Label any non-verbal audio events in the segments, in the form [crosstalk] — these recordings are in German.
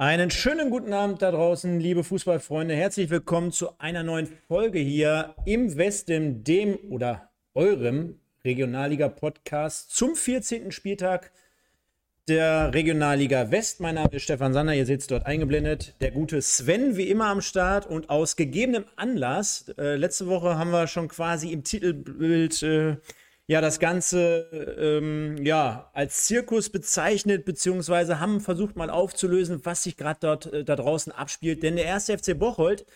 Einen schönen guten Abend da draußen, liebe Fußballfreunde. Herzlich willkommen zu einer neuen Folge hier im Westen, dem oder eurem Regionalliga-Podcast zum 14. Spieltag der Regionalliga West. Mein Name ist Stefan Sander, ihr seht es dort eingeblendet. Der gute Sven wie immer am Start und aus gegebenem Anlass, äh, letzte Woche haben wir schon quasi im Titelbild äh, ja das Ganze ähm, ja als Zirkus bezeichnet, beziehungsweise haben versucht mal aufzulösen, was sich gerade dort äh, da draußen abspielt. Denn der erste FC Bocholt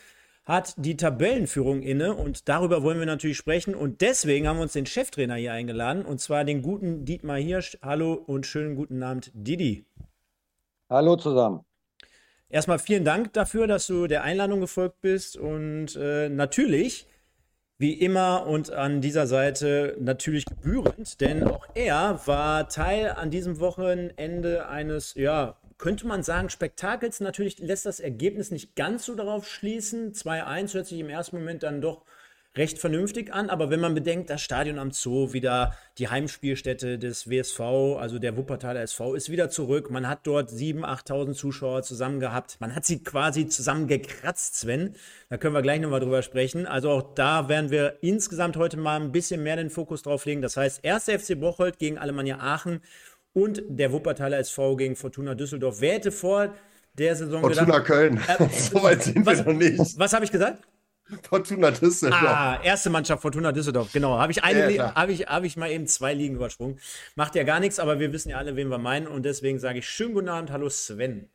hat die Tabellenführung inne und darüber wollen wir natürlich sprechen. Und deswegen haben wir uns den Cheftrainer hier eingeladen und zwar den guten Dietmar Hirsch. Hallo und schönen guten Abend, Didi. Hallo zusammen. Erstmal vielen Dank dafür, dass du der Einladung gefolgt bist und äh, natürlich wie immer und an dieser Seite natürlich gebührend, denn auch er war Teil an diesem Wochenende eines, ja, könnte man sagen, Spektakels. Natürlich lässt das Ergebnis nicht ganz so darauf schließen. 2-1 hört sich im ersten Moment dann doch recht vernünftig an, aber wenn man bedenkt, das Stadion am Zoo, wieder die Heimspielstätte des WSV, also der Wuppertaler SV, ist wieder zurück. Man hat dort 7.000, 8.000 Zuschauer zusammen gehabt. Man hat sie quasi zusammengekratzt, Sven. Da können wir gleich nochmal drüber sprechen. Also auch da werden wir insgesamt heute mal ein bisschen mehr den Fokus drauf legen. Das heißt, 1. FC Bocholt gegen Alemannia Aachen und der Wuppertaler SV gegen Fortuna Düsseldorf. Wer hätte vor der Saison Fortuna gedacht, Köln. Äh, [laughs] so weit sind was, wir noch nicht. Was habe ich gesagt? [laughs] Fortuna Düsseldorf. Ah, erste Mannschaft Fortuna Düsseldorf, genau. Habe ich, eine, ja, habe ich, hab ich mal eben zwei Ligen übersprungen. Macht ja gar nichts, aber wir wissen ja alle, wen wir meinen. Und deswegen sage ich schönen guten Abend. Hallo Sven.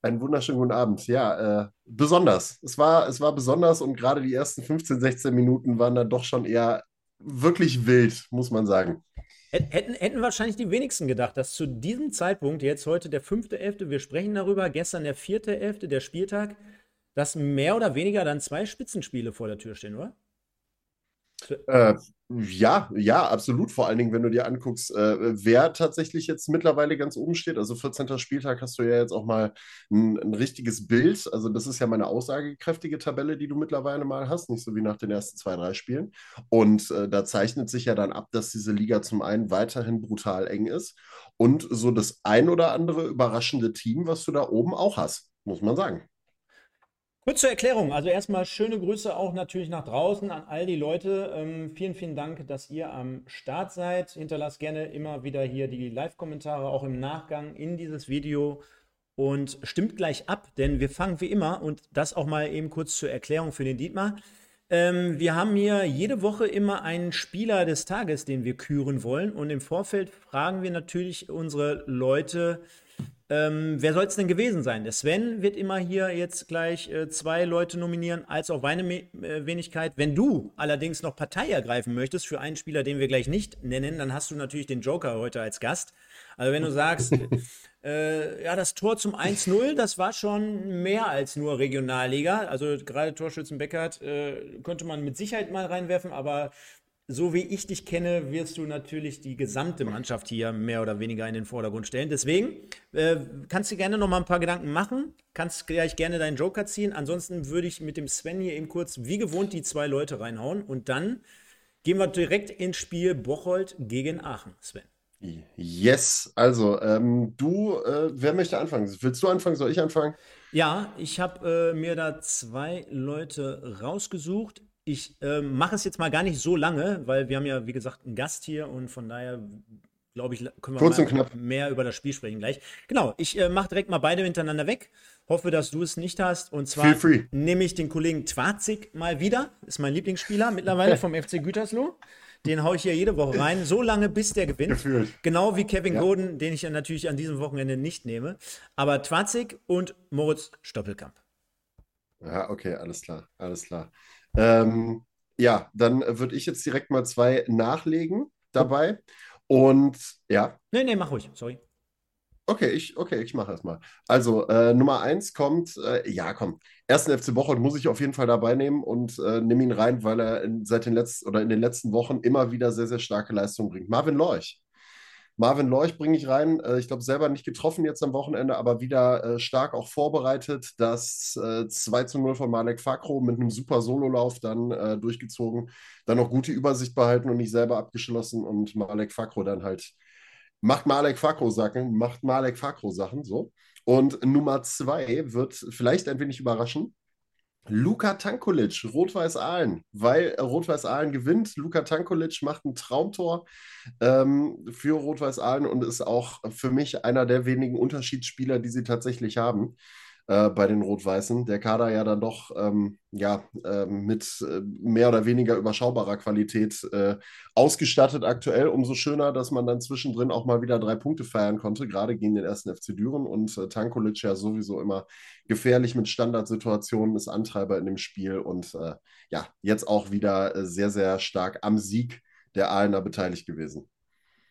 Einen wunderschönen guten Abend. Ja, äh, besonders. Es war, es war besonders und gerade die ersten 15, 16 Minuten waren dann doch schon eher wirklich wild, muss man sagen. Hätten, hätten wahrscheinlich die wenigsten gedacht, dass zu diesem Zeitpunkt, jetzt heute der 5.11., wir sprechen darüber, gestern der 4.11., der Spieltag, dass mehr oder weniger dann zwei Spitzenspiele vor der Tür stehen, oder? Äh, ja, ja, absolut. Vor allen Dingen, wenn du dir anguckst, äh, wer tatsächlich jetzt mittlerweile ganz oben steht. Also 14. Spieltag hast du ja jetzt auch mal ein, ein, richtiges Bild. Also das ist ja meine aussagekräftige Tabelle, die du mittlerweile mal hast, nicht so wie nach den ersten zwei, drei Spielen. Und äh, da zeichnet sich ja dann ab, dass diese Liga zum einen weiterhin brutal eng ist und so das ein oder andere überraschende Team, was du da oben auch hast, muss man sagen. Kurz zur Erklärung. Also erstmal schöne Grüße auch natürlich nach draußen an all die Leute. Ähm, vielen, vielen Dank, dass ihr am Start seid. Hinterlasst gerne immer wieder hier die Live-Kommentare, auch im Nachgang in dieses Video. Und stimmt gleich ab, denn wir fangen wie immer, und das auch mal eben kurz zur Erklärung für den Dietmar. Ähm, wir haben hier jede Woche immer einen Spieler des Tages, den wir küren wollen. Und im Vorfeld fragen wir natürlich unsere Leute, ähm, wer soll es denn gewesen sein? Der Sven wird immer hier jetzt gleich äh, zwei Leute nominieren, als auch meine Me äh, Wenigkeit. Wenn du allerdings noch Partei ergreifen möchtest für einen Spieler, den wir gleich nicht nennen, dann hast du natürlich den Joker heute als Gast. Also wenn du sagst, [laughs] äh, ja, das Tor zum 1-0, das war schon mehr als nur Regionalliga. Also gerade Torschützen Beckert äh, könnte man mit Sicherheit mal reinwerfen, aber so wie ich dich kenne, wirst du natürlich die gesamte Mannschaft hier mehr oder weniger in den Vordergrund stellen. Deswegen äh, kannst du gerne noch mal ein paar Gedanken machen, kannst gleich gerne deinen Joker ziehen. Ansonsten würde ich mit dem Sven hier eben kurz wie gewohnt die zwei Leute reinhauen und dann gehen wir direkt ins Spiel Bocholt gegen Aachen, Sven. Yes, also ähm, du, äh, wer möchte anfangen? Willst du anfangen? Soll ich anfangen? Ja, ich habe äh, mir da zwei Leute rausgesucht. Ich äh, mache es jetzt mal gar nicht so lange, weil wir haben ja, wie gesagt, einen Gast hier und von daher glaube ich, können wir mehr über das Spiel sprechen gleich. Genau, ich äh, mache direkt mal beide hintereinander weg. Hoffe, dass du es nicht hast. Und zwar nehme ich den Kollegen Twazig mal wieder. Ist mein Lieblingsspieler mittlerweile vom FC Gütersloh. Den haue ich hier jede Woche rein, so lange bis der gewinnt. Gefühlt. Genau wie Kevin ja. Goden, den ich ja natürlich an diesem Wochenende nicht nehme. Aber Twazig und Moritz Stoppelkamp. Ja, okay, alles klar, alles klar. Ähm, ja, dann würde ich jetzt direkt mal zwei nachlegen dabei. Und ja. Nee, nee, mach ruhig, sorry. Okay, ich, okay, ich mache erstmal. Also, äh, Nummer eins kommt, äh, ja, komm. Ersten FC Bocholt muss ich auf jeden Fall dabei nehmen und äh, nehme ihn rein, weil er in, seit den letzten oder in den letzten Wochen immer wieder sehr, sehr starke Leistungen bringt. Marvin Lorch. Marvin Lorch bringe ich rein. Äh, ich glaube, selber nicht getroffen jetzt am Wochenende, aber wieder äh, stark auch vorbereitet. Das äh, 2 zu 0 von Malek Fakro mit einem super Sololauf dann äh, durchgezogen. Dann noch gute Übersicht behalten und nicht selber abgeschlossen und Malek Fakro dann halt macht Malek Fakro Sachen, macht Malek Fakro Sachen so. Und Nummer zwei wird vielleicht ein wenig überraschen. Luka Tankulic, Rot-Weiß Aalen, weil Rot-Weiß Aalen gewinnt. Luka Tankulic macht ein Traumtor ähm, für Rot-Weiß Aalen und ist auch für mich einer der wenigen Unterschiedsspieler, die sie tatsächlich haben äh, bei den Rot-Weißen. Der Kader ja dann doch ähm, ja, äh, mit äh, mehr oder weniger überschaubarer Qualität äh, ausgestattet aktuell. Umso schöner, dass man dann zwischendrin auch mal wieder drei Punkte feiern konnte, gerade gegen den ersten FC Düren. Und äh, Tankulic ja sowieso immer gefährlich mit Standardsituationen, ist Antreiber in dem Spiel und äh, ja, jetzt auch wieder sehr, sehr stark am Sieg der Aalener beteiligt gewesen.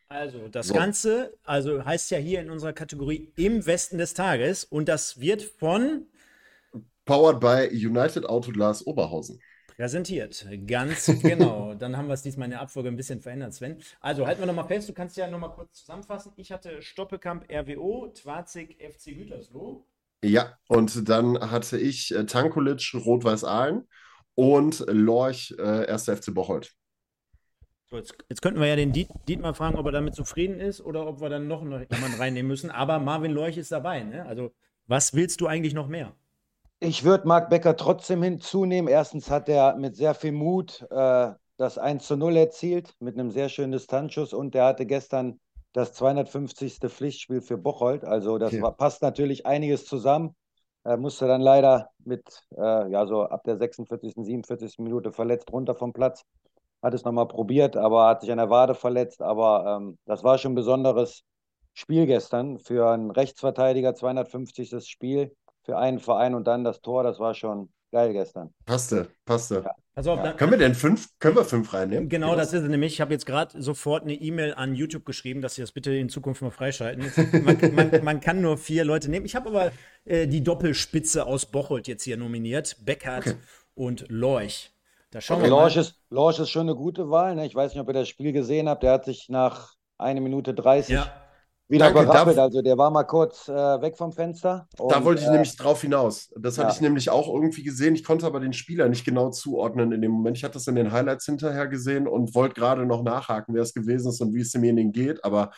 Also, das so. Ganze also heißt ja hier in unserer Kategorie im Westen des Tages und das wird von Powered by United Autoglas Oberhausen. Präsentiert, ganz [laughs] genau. Dann haben wir es diesmal in der Abfolge ein bisschen verändert, Sven. Also halten wir nochmal fest, du kannst ja nochmal kurz zusammenfassen. Ich hatte Stoppekamp RWO, Twarzig FC Gütersloh. Ja, und dann hatte ich äh, Tankulic Rot-Weiß Aalen und Lorch äh, 1. FC Bocholt. So, jetzt, jetzt, könnten wir ja den Diet, Dietmar fragen, ob er damit zufrieden ist oder ob wir dann noch jemanden reinnehmen müssen. Aber Marvin Leuch ist dabei. Ne? Also, was willst du eigentlich noch mehr? Ich würde Marc Becker trotzdem hinzunehmen. Erstens hat er mit sehr viel Mut äh, das 1 zu 0 erzielt, mit einem sehr schönen Distanzschuss. Und er hatte gestern das 250. Pflichtspiel für Bocholt. Also, das okay. war, passt natürlich einiges zusammen. Er musste dann leider mit, äh, ja, so ab der 46., 47. Minute verletzt runter vom Platz hat es nochmal probiert, aber hat sich an der Wade verletzt. Aber ähm, das war schon ein besonderes Spiel gestern für einen Rechtsverteidiger, 250. Spiel für einen Verein und dann das Tor, das war schon geil gestern. Passte, passte. Ja. Also, ja. Können wir denn fünf, können wir fünf reinnehmen? Genau, das ist es nämlich. Ich habe jetzt gerade sofort eine E-Mail an YouTube geschrieben, dass sie das bitte in Zukunft mal freischalten. [laughs] Man, man, man kann nur vier Leute nehmen. Ich habe aber äh, die Doppelspitze aus Bocholt jetzt hier nominiert. Beckert okay. und Lorch. Da schauen wir Lorsch. Ist, Lorsch ist schon eine gute Wahl. Ne? Ich weiß nicht, ob ihr das Spiel gesehen habt. Der hat sich nach eine Minute 30 ja. wieder Danke, berappelt. Also der war mal kurz äh, weg vom Fenster. Und, da wollte ich äh, nämlich drauf hinaus. Das hatte ja. ich nämlich auch irgendwie gesehen. Ich konnte aber den Spieler nicht genau zuordnen in dem Moment. Ich hatte das in den Highlights hinterher gesehen und wollte gerade noch nachhaken, wer es gewesen ist und wie es demjenigen geht. Aber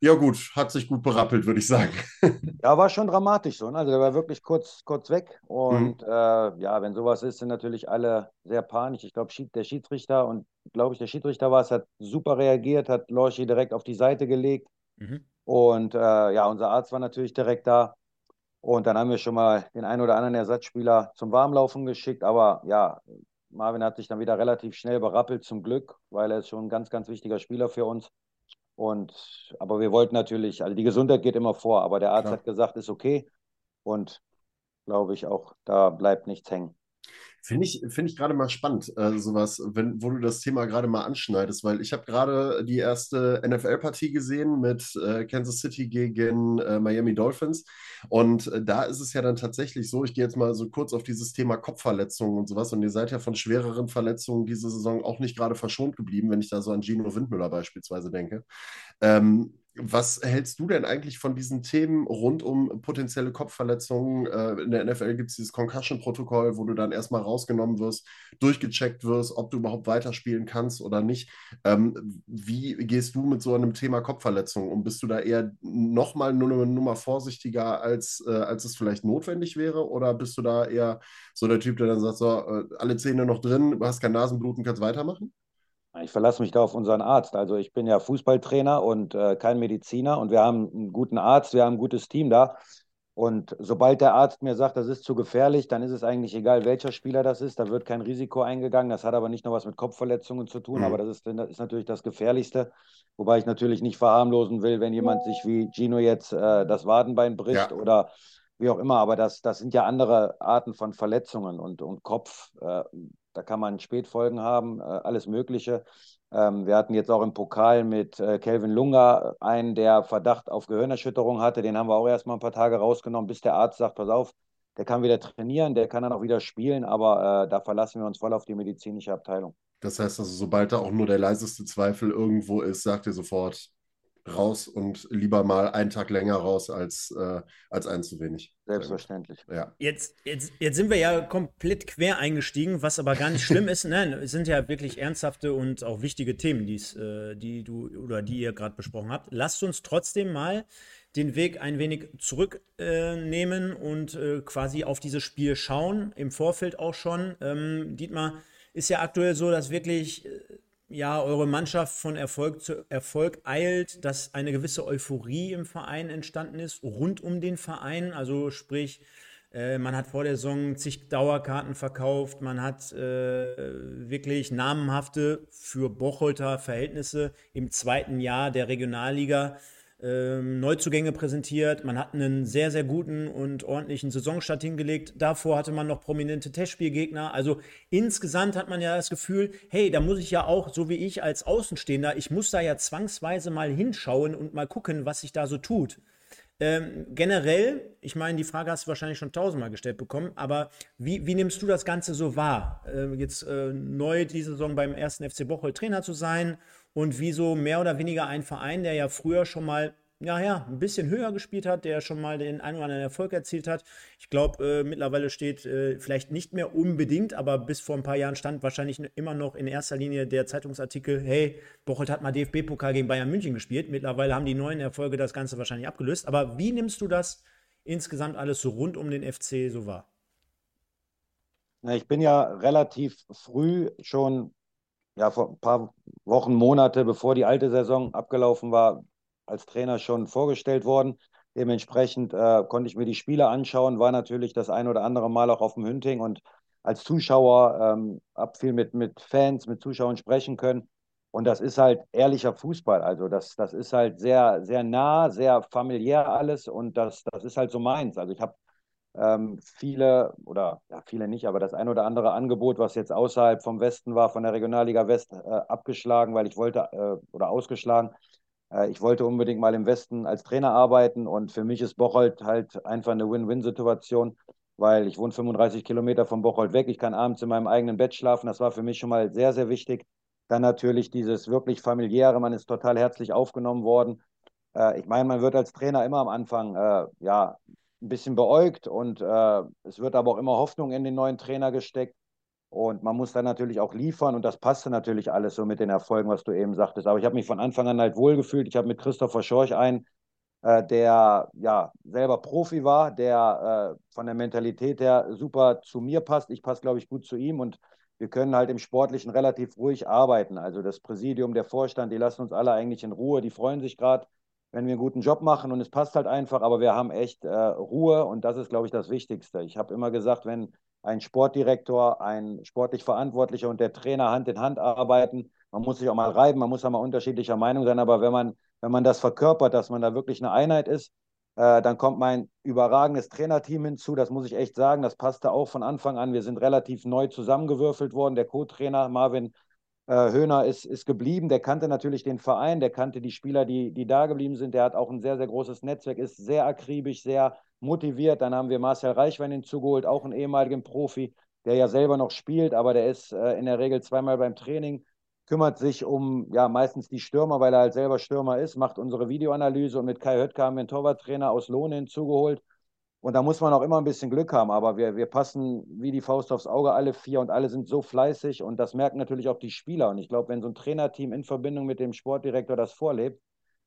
ja, gut, hat sich gut berappelt, würde ich sagen. [laughs] Ja, war schon dramatisch so. Ne? Also, der war wirklich kurz, kurz weg. Und mhm. äh, ja, wenn sowas ist, sind natürlich alle sehr panisch. Ich glaube, der Schiedsrichter und glaube ich, der Schiedsrichter war es, hat super reagiert, hat Lorchi direkt auf die Seite gelegt. Mhm. Und äh, ja, unser Arzt war natürlich direkt da. Und dann haben wir schon mal den einen oder anderen Ersatzspieler zum Warmlaufen geschickt. Aber ja, Marvin hat sich dann wieder relativ schnell berappelt, zum Glück, weil er ist schon ein ganz, ganz wichtiger Spieler für uns. Und, aber wir wollten natürlich, also die Gesundheit geht immer vor, aber der Arzt Klar. hat gesagt, ist okay. Und glaube ich auch, da bleibt nichts hängen. Finde ich, find ich gerade mal spannend, äh, sowas, wenn, wo du das Thema gerade mal anschneidest, weil ich habe gerade die erste NFL-Partie gesehen mit äh, Kansas City gegen äh, Miami Dolphins. Und äh, da ist es ja dann tatsächlich so, ich gehe jetzt mal so kurz auf dieses Thema Kopfverletzungen und sowas. Und ihr seid ja von schwereren Verletzungen diese Saison auch nicht gerade verschont geblieben, wenn ich da so an Gino Windmüller beispielsweise denke. Ähm, was hältst du denn eigentlich von diesen Themen rund um potenzielle Kopfverletzungen? Äh, in der NFL gibt es dieses Concussion-Protokoll, wo du dann erstmal rausgenommen wirst, durchgecheckt wirst, ob du überhaupt weiterspielen kannst oder nicht. Ähm, wie gehst du mit so einem Thema Kopfverletzung um? Bist du da eher nochmal nur eine Nummer vorsichtiger, als, äh, als es vielleicht notwendig wäre? Oder bist du da eher so der Typ, der dann sagt, so, äh, alle Zähne noch drin, du hast kein Nasenbluten, kannst weitermachen? Ich verlasse mich da auf unseren Arzt. Also ich bin ja Fußballtrainer und äh, kein Mediziner und wir haben einen guten Arzt, wir haben ein gutes Team da. Und sobald der Arzt mir sagt, das ist zu gefährlich, dann ist es eigentlich egal, welcher Spieler das ist. Da wird kein Risiko eingegangen. Das hat aber nicht nur was mit Kopfverletzungen zu tun, mhm. aber das ist, das ist, natürlich das Gefährlichste. Wobei ich natürlich nicht verharmlosen will, wenn jemand sich wie Gino jetzt äh, das Wadenbein bricht ja. oder wie auch immer. Aber das, das sind ja andere Arten von Verletzungen und, und Kopf. Äh, da kann man Spätfolgen haben, äh, alles Mögliche. Ähm, wir hatten jetzt auch im Pokal mit äh, Kelvin Lunga einen, der Verdacht auf Gehirnerschütterung hatte. Den haben wir auch erstmal ein paar Tage rausgenommen, bis der Arzt sagt, pass auf, der kann wieder trainieren, der kann dann auch wieder spielen, aber äh, da verlassen wir uns voll auf die medizinische Abteilung. Das heißt also, sobald da auch nur der leiseste Zweifel irgendwo ist, sagt ihr sofort, raus und lieber mal einen Tag länger raus als, äh, als einen zu wenig. Selbstverständlich. Ja. Jetzt, jetzt, jetzt sind wir ja komplett quer eingestiegen, was aber gar nicht schlimm ist. Nein, es sind ja wirklich ernsthafte und auch wichtige Themen, die's, äh, die du oder die ihr gerade besprochen habt. Lasst uns trotzdem mal den Weg ein wenig zurücknehmen äh, und äh, quasi auf dieses Spiel schauen, im Vorfeld auch schon. Ähm, Dietmar, ist ja aktuell so, dass wirklich äh, ja, eure Mannschaft von Erfolg zu Erfolg eilt, dass eine gewisse Euphorie im Verein entstanden ist, rund um den Verein. Also sprich, äh, man hat vor der Saison zig Dauerkarten verkauft, man hat äh, wirklich namenhafte für Bocholter Verhältnisse im zweiten Jahr der Regionalliga ähm, Neuzugänge präsentiert. Man hat einen sehr, sehr guten und ordentlichen Saisonstart hingelegt. Davor hatte man noch prominente Testspielgegner. Also insgesamt hat man ja das Gefühl, hey, da muss ich ja auch, so wie ich als Außenstehender, ich muss da ja zwangsweise mal hinschauen und mal gucken, was sich da so tut. Ähm, generell, ich meine, die Frage hast du wahrscheinlich schon tausendmal gestellt bekommen, aber wie, wie nimmst du das Ganze so wahr? Äh, jetzt äh, neu diese Saison beim ersten FC Bocholt Trainer zu sein und wie so mehr oder weniger ein Verein, der ja früher schon mal ja, ja, ein bisschen höher gespielt hat, der schon mal den einen oder anderen Erfolg erzielt hat. Ich glaube, äh, mittlerweile steht äh, vielleicht nicht mehr unbedingt, aber bis vor ein paar Jahren stand wahrscheinlich immer noch in erster Linie der Zeitungsartikel, hey, Bocholt hat mal DFB-Pokal gegen Bayern München gespielt. Mittlerweile haben die neuen Erfolge das Ganze wahrscheinlich abgelöst. Aber wie nimmst du das insgesamt alles so rund um den FC so wahr? Ich bin ja relativ früh schon ja, vor ein paar Wochen, Monate, bevor die alte Saison abgelaufen war, als Trainer schon vorgestellt worden. Dementsprechend äh, konnte ich mir die Spiele anschauen, war natürlich das ein oder andere Mal auch auf dem Hünting und als Zuschauer ähm, habe viel mit, mit Fans, mit Zuschauern sprechen können. Und das ist halt ehrlicher Fußball. Also das, das ist halt sehr, sehr nah, sehr familiär alles und das, das ist halt so meins. Also ich habe ähm, viele, oder ja, viele nicht, aber das ein oder andere Angebot, was jetzt außerhalb vom Westen war, von der Regionalliga West, äh, abgeschlagen, weil ich wollte, äh, oder ausgeschlagen. Äh, ich wollte unbedingt mal im Westen als Trainer arbeiten und für mich ist Bocholt halt einfach eine Win-Win-Situation, weil ich wohne 35 Kilometer von Bocholt weg. Ich kann abends in meinem eigenen Bett schlafen. Das war für mich schon mal sehr, sehr wichtig. Dann natürlich dieses wirklich familiäre, man ist total herzlich aufgenommen worden. Äh, ich meine, man wird als Trainer immer am Anfang äh, ja, ein bisschen beäugt und äh, es wird aber auch immer Hoffnung in den neuen Trainer gesteckt. Und man muss dann natürlich auch liefern und das passte natürlich alles so mit den Erfolgen, was du eben sagtest. Aber ich habe mich von Anfang an halt wohlgefühlt. Ich habe mit Christopher Schorch einen, äh, der ja selber Profi war, der äh, von der Mentalität her super zu mir passt. Ich passe, glaube ich, gut zu ihm und wir können halt im Sportlichen relativ ruhig arbeiten. Also das Präsidium, der Vorstand, die lassen uns alle eigentlich in Ruhe, die freuen sich gerade wenn wir einen guten Job machen und es passt halt einfach, aber wir haben echt äh, Ruhe und das ist, glaube ich, das Wichtigste. Ich habe immer gesagt, wenn ein Sportdirektor, ein sportlich Verantwortlicher und der Trainer Hand in Hand arbeiten, man muss sich auch mal reiben, man muss auch mal unterschiedlicher Meinung sein, aber wenn man, wenn man das verkörpert, dass man da wirklich eine Einheit ist, äh, dann kommt mein überragendes Trainerteam hinzu, das muss ich echt sagen, das passte auch von Anfang an. Wir sind relativ neu zusammengewürfelt worden. Der Co-Trainer Marvin äh, Höhner ist, ist geblieben, der kannte natürlich den Verein, der kannte die Spieler, die, die da geblieben sind. Der hat auch ein sehr, sehr großes Netzwerk, ist sehr akribisch, sehr motiviert. Dann haben wir Marcel Reichwein hinzugeholt, auch einen ehemaligen Profi, der ja selber noch spielt, aber der ist äh, in der Regel zweimal beim Training, kümmert sich um ja meistens die Stürmer, weil er halt selber Stürmer ist, macht unsere Videoanalyse und mit Kai Höttke haben wir einen Torwarttrainer aus Lohne hinzugeholt. Und da muss man auch immer ein bisschen Glück haben, aber wir, wir passen wie die Faust aufs Auge alle vier und alle sind so fleißig und das merken natürlich auch die Spieler. Und ich glaube, wenn so ein Trainerteam in Verbindung mit dem Sportdirektor das vorlebt,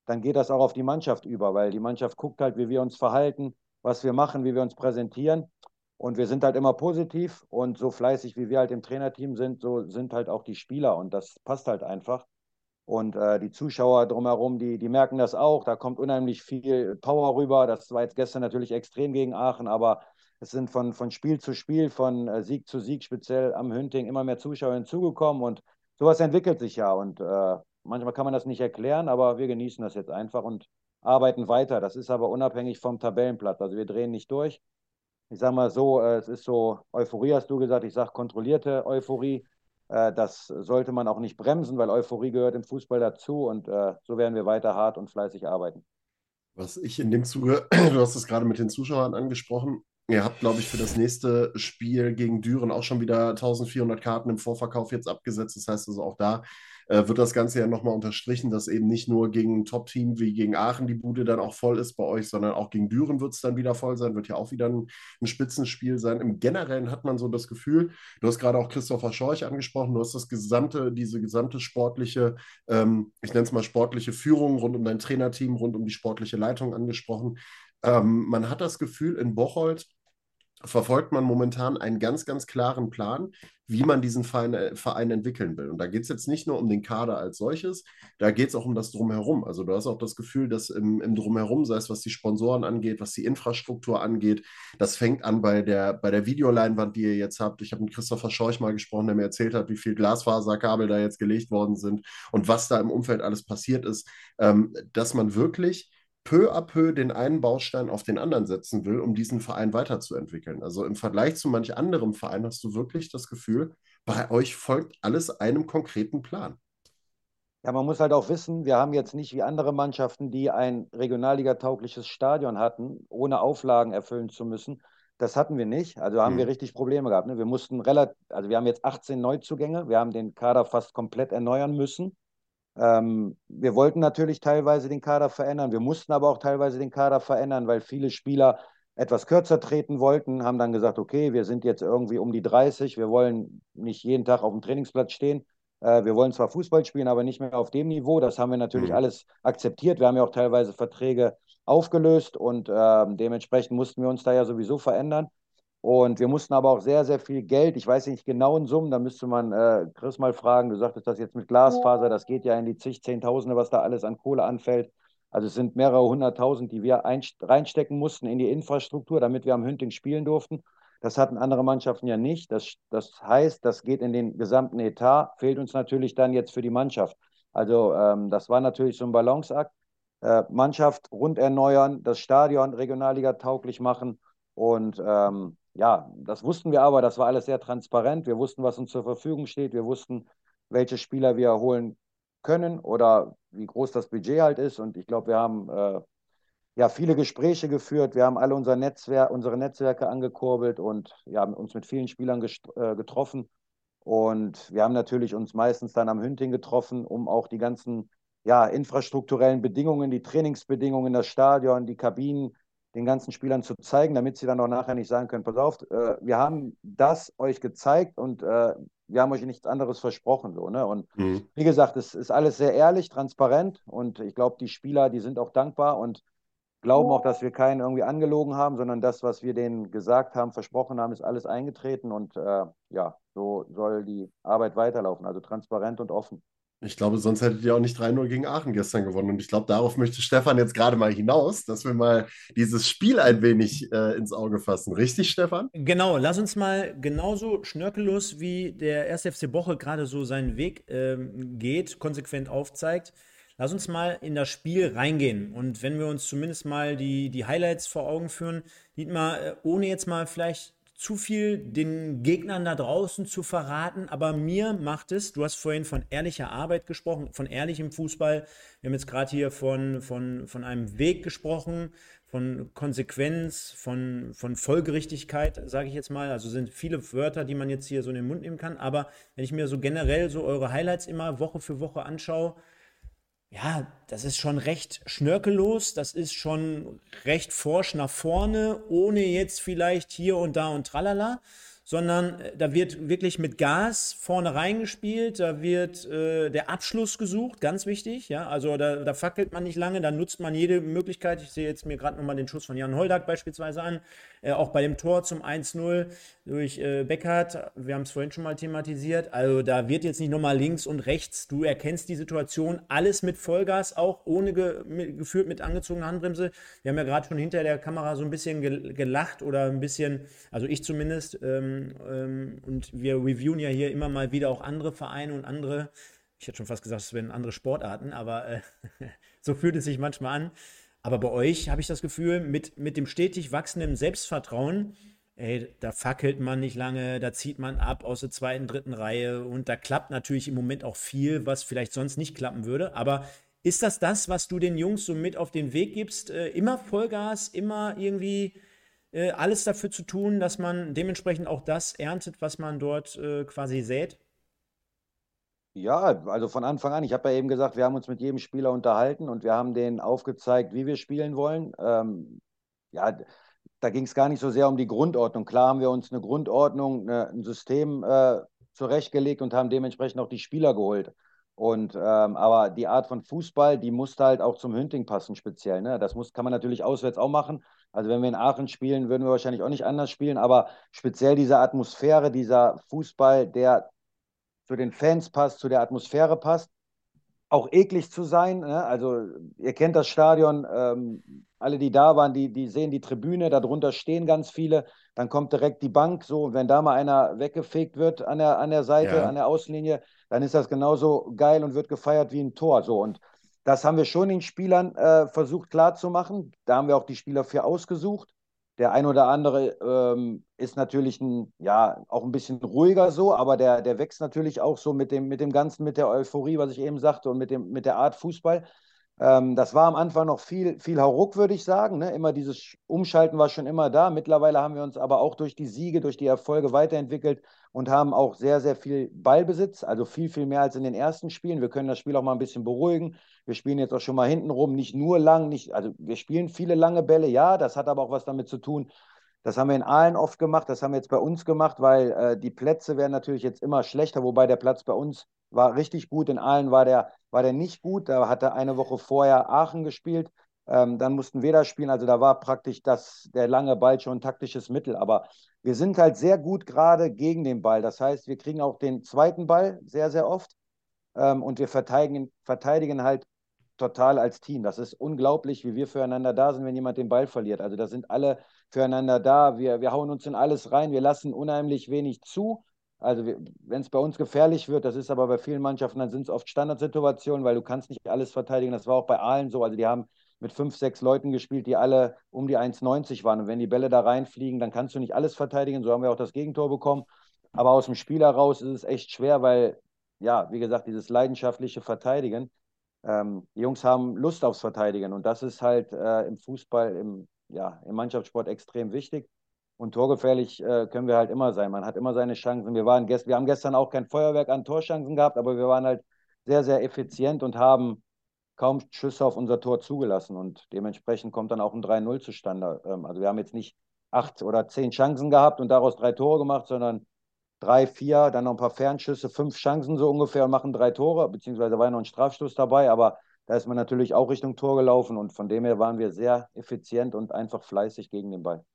dann geht das auch auf die Mannschaft über, weil die Mannschaft guckt halt, wie wir uns verhalten, was wir machen, wie wir uns präsentieren. Und wir sind halt immer positiv und so fleißig, wie wir halt im Trainerteam sind, so sind halt auch die Spieler und das passt halt einfach. Und äh, die Zuschauer drumherum, die, die merken das auch. Da kommt unheimlich viel Power rüber. Das war jetzt gestern natürlich extrem gegen Aachen, aber es sind von, von Spiel zu Spiel, von äh, Sieg zu Sieg, speziell am Hünting, immer mehr Zuschauer hinzugekommen. Und sowas entwickelt sich ja. Und äh, manchmal kann man das nicht erklären, aber wir genießen das jetzt einfach und arbeiten weiter. Das ist aber unabhängig vom Tabellenplatz. Also wir drehen nicht durch. Ich sage mal so, äh, es ist so, Euphorie hast du gesagt, ich sage kontrollierte Euphorie. Äh, das sollte man auch nicht bremsen, weil Euphorie gehört im Fußball dazu und äh, so werden wir weiter hart und fleißig arbeiten. Was ich in dem Zuge, [clears throat] du hast es gerade mit den Zuschauern angesprochen, ihr habt, glaube ich, für das nächste Spiel gegen Düren auch schon wieder 1400 Karten im Vorverkauf jetzt abgesetzt. Das heißt also auch da äh, wird das Ganze ja nochmal unterstrichen, dass eben nicht nur gegen ein Top-Team wie gegen Aachen die Bude dann auch voll ist bei euch, sondern auch gegen Düren wird es dann wieder voll sein, wird ja auch wieder ein, ein Spitzenspiel sein. Im Generellen hat man so das Gefühl, du hast gerade auch Christopher Schorch angesprochen, du hast das gesamte, diese gesamte sportliche, ähm, ich nenne es mal sportliche Führung rund um dein Trainerteam, rund um die sportliche Leitung angesprochen. Ähm, man hat das Gefühl, in Bocholt verfolgt man momentan einen ganz, ganz klaren Plan, wie man diesen Verein, äh, Verein entwickeln will. Und da geht es jetzt nicht nur um den Kader als solches, da geht es auch um das Drumherum. Also du hast auch das Gefühl, dass im, im Drumherum, sei es was die Sponsoren angeht, was die Infrastruktur angeht, das fängt an bei der, bei der Videoleinwand, die ihr jetzt habt. Ich habe mit Christopher Scheuch mal gesprochen, der mir erzählt hat, wie viel Glasfaserkabel da jetzt gelegt worden sind und was da im Umfeld alles passiert ist, ähm, dass man wirklich peu à peu den einen Baustein auf den anderen setzen will, um diesen Verein weiterzuentwickeln. Also im Vergleich zu manch anderem Verein hast du wirklich das Gefühl, bei euch folgt alles einem konkreten Plan. Ja, man muss halt auch wissen, wir haben jetzt nicht wie andere Mannschaften, die ein regionalligataugliches Stadion hatten, ohne Auflagen erfüllen zu müssen. Das hatten wir nicht. Also haben mhm. wir richtig Probleme gehabt. Ne? Wir mussten relativ, also wir haben jetzt 18 Neuzugänge. Wir haben den Kader fast komplett erneuern müssen. Ähm, wir wollten natürlich teilweise den Kader verändern, wir mussten aber auch teilweise den Kader verändern, weil viele Spieler etwas kürzer treten wollten, haben dann gesagt, okay, wir sind jetzt irgendwie um die 30, wir wollen nicht jeden Tag auf dem Trainingsplatz stehen. Äh, wir wollen zwar Fußball spielen, aber nicht mehr auf dem Niveau. Das haben wir natürlich mhm. alles akzeptiert. Wir haben ja auch teilweise Verträge aufgelöst und äh, dementsprechend mussten wir uns da ja sowieso verändern. Und wir mussten aber auch sehr, sehr viel Geld, ich weiß nicht genau in Summen, da müsste man äh, Chris mal fragen, du sagtest das jetzt mit Glasfaser, das geht ja in die zig, Zehntausende, was da alles an Kohle anfällt. Also es sind mehrere hunderttausend, die wir reinstecken mussten in die Infrastruktur, damit wir am Hünting spielen durften. Das hatten andere Mannschaften ja nicht. Das, das heißt, das geht in den gesamten Etat, fehlt uns natürlich dann jetzt für die Mannschaft. Also ähm, das war natürlich so ein Balanceakt. Äh, Mannschaft rund erneuern, das Stadion Regionalliga tauglich machen und ähm, ja, das wussten wir aber, das war alles sehr transparent. Wir wussten, was uns zur Verfügung steht. Wir wussten, welche Spieler wir holen können oder wie groß das Budget halt ist. Und ich glaube, wir haben äh, ja viele Gespräche geführt. Wir haben alle unser Netzwer unsere Netzwerke angekurbelt und ja, uns mit vielen Spielern äh, getroffen. Und wir haben natürlich uns meistens dann am Hünting getroffen, um auch die ganzen ja, infrastrukturellen Bedingungen, die Trainingsbedingungen, das Stadion, die Kabinen, den ganzen Spielern zu zeigen, damit sie dann auch nachher nicht sagen können, pass auf, äh, wir haben das euch gezeigt und äh, wir haben euch nichts anderes versprochen. So, ne? Und mhm. wie gesagt, es ist alles sehr ehrlich, transparent und ich glaube, die Spieler, die sind auch dankbar und glauben auch, dass wir keinen irgendwie angelogen haben, sondern das, was wir denen gesagt haben, versprochen haben, ist alles eingetreten und äh, ja, so soll die Arbeit weiterlaufen, also transparent und offen. Ich glaube, sonst hättet ihr auch nicht 3-0 gegen Aachen gestern gewonnen. Und ich glaube, darauf möchte Stefan jetzt gerade mal hinaus, dass wir mal dieses Spiel ein wenig äh, ins Auge fassen. Richtig, Stefan? Genau, lass uns mal genauso schnörkellos, wie der 1. FC Boche gerade so seinen Weg ähm, geht, konsequent aufzeigt. Lass uns mal in das Spiel reingehen. Und wenn wir uns zumindest mal die, die Highlights vor Augen führen, Dietmar, äh, ohne jetzt mal vielleicht zu viel den Gegnern da draußen zu verraten, aber mir macht es, du hast vorhin von ehrlicher Arbeit gesprochen, von ehrlichem Fußball. Wir haben jetzt gerade hier von, von, von einem Weg gesprochen, von Konsequenz, von, von Folgerichtigkeit, sage ich jetzt mal. Also sind viele Wörter, die man jetzt hier so in den Mund nehmen kann. Aber wenn ich mir so generell so eure Highlights immer Woche für Woche anschaue, ja, das ist schon recht schnörkellos, das ist schon recht forsch nach vorne, ohne jetzt vielleicht hier und da und tralala, sondern äh, da wird wirklich mit Gas vorne reingespielt, da wird äh, der Abschluss gesucht, ganz wichtig, ja, also da, da fackelt man nicht lange, da nutzt man jede Möglichkeit. Ich sehe jetzt mir gerade nochmal den Schuss von Jan Holdak beispielsweise an, äh, auch bei dem Tor zum 1-0 durch äh, Beckert, wir haben es vorhin schon mal thematisiert, also da wird jetzt nicht nochmal links und rechts, du erkennst die Situation, alles mit Vollgas, auch ohne ge mit, geführt mit angezogener Handbremse. Wir haben ja gerade schon hinter der Kamera so ein bisschen gel gelacht oder ein bisschen, also ich zumindest, ähm, ähm, und wir reviewen ja hier immer mal wieder auch andere Vereine und andere, ich hätte schon fast gesagt, es wären andere Sportarten, aber äh, [laughs] so fühlt es sich manchmal an. Aber bei euch habe ich das Gefühl, mit, mit dem stetig wachsenden Selbstvertrauen, ey, da fackelt man nicht lange, da zieht man ab aus der zweiten, dritten Reihe und da klappt natürlich im Moment auch viel, was vielleicht sonst nicht klappen würde. Aber ist das das, was du den Jungs so mit auf den Weg gibst? Äh, immer Vollgas, immer irgendwie äh, alles dafür zu tun, dass man dementsprechend auch das erntet, was man dort äh, quasi sät? Ja, also von Anfang an. Ich habe ja eben gesagt, wir haben uns mit jedem Spieler unterhalten und wir haben denen aufgezeigt, wie wir spielen wollen. Ähm, ja, da ging es gar nicht so sehr um die Grundordnung. Klar haben wir uns eine Grundordnung, eine, ein System äh, zurechtgelegt und haben dementsprechend auch die Spieler geholt. Und ähm, aber die Art von Fußball, die musste halt auch zum Hünting passen, speziell. Ne? Das muss, kann man natürlich auswärts auch machen. Also wenn wir in Aachen spielen, würden wir wahrscheinlich auch nicht anders spielen, aber speziell diese Atmosphäre, dieser Fußball, der zu den Fans passt, zu der Atmosphäre passt, auch eklig zu sein. Ne? Also ihr kennt das Stadion, ähm, alle, die da waren, die, die sehen die Tribüne, darunter stehen ganz viele, dann kommt direkt die Bank, so, und wenn da mal einer weggefegt wird an der, an der Seite, ja. an der Außenlinie, dann ist das genauso geil und wird gefeiert wie ein Tor. So. Und das haben wir schon den Spielern äh, versucht klarzumachen. Da haben wir auch die Spieler für ausgesucht. Der ein oder andere ähm, ist natürlich ein, ja, auch ein bisschen ruhiger so, aber der, der wächst natürlich auch so mit dem, mit dem Ganzen, mit der Euphorie, was ich eben sagte, und mit, dem, mit der Art Fußball. Ähm, das war am Anfang noch viel, viel Hauruck, würde ich sagen. Ne? Immer dieses Umschalten war schon immer da. Mittlerweile haben wir uns aber auch durch die Siege, durch die Erfolge weiterentwickelt und haben auch sehr, sehr viel Ballbesitz, also viel, viel mehr als in den ersten Spielen. Wir können das Spiel auch mal ein bisschen beruhigen. Wir spielen jetzt auch schon mal hinten rum, nicht nur lang, nicht, also wir spielen viele lange Bälle, ja, das hat aber auch was damit zu tun. Das haben wir in Aalen oft gemacht, das haben wir jetzt bei uns gemacht, weil äh, die Plätze werden natürlich jetzt immer schlechter, wobei der Platz bei uns war richtig gut. In Aalen war der, war der nicht gut. Da hat er eine Woche vorher Aachen gespielt. Ähm, dann mussten wir da spielen. Also da war praktisch das, der lange Ball schon ein taktisches Mittel. Aber wir sind halt sehr gut gerade gegen den Ball. Das heißt, wir kriegen auch den zweiten Ball sehr, sehr oft. Ähm, und wir verteidigen, verteidigen halt total als Team. Das ist unglaublich, wie wir füreinander da sind, wenn jemand den Ball verliert. Also da sind alle füreinander da. Wir, wir hauen uns in alles rein. Wir lassen unheimlich wenig zu. Also wenn es bei uns gefährlich wird, das ist aber bei vielen Mannschaften, dann sind es oft Standardsituationen, weil du kannst nicht alles verteidigen. Das war auch bei Aalen so. Also die haben mit fünf, sechs Leuten gespielt, die alle um die 1,90 waren. Und wenn die Bälle da reinfliegen, dann kannst du nicht alles verteidigen. So haben wir auch das Gegentor bekommen. Aber aus dem Spiel heraus ist es echt schwer, weil, ja, wie gesagt, dieses leidenschaftliche Verteidigen, ähm, die Jungs haben Lust aufs Verteidigen. Und das ist halt äh, im Fußball, im, ja, im Mannschaftssport extrem wichtig. Und torgefährlich äh, können wir halt immer sein. Man hat immer seine Chancen. Wir, waren gest wir haben gestern auch kein Feuerwerk an Torchancen gehabt, aber wir waren halt sehr, sehr effizient und haben kaum Schüsse auf unser Tor zugelassen. Und dementsprechend kommt dann auch ein 3-0 zustande. Ähm, also wir haben jetzt nicht acht oder zehn Chancen gehabt und daraus drei Tore gemacht, sondern drei, vier, dann noch ein paar Fernschüsse, fünf Chancen so ungefähr und machen drei Tore, beziehungsweise war ja noch ein Strafstoß dabei, aber da ist man natürlich auch Richtung Tor gelaufen und von dem her waren wir sehr effizient und einfach fleißig gegen den Ball.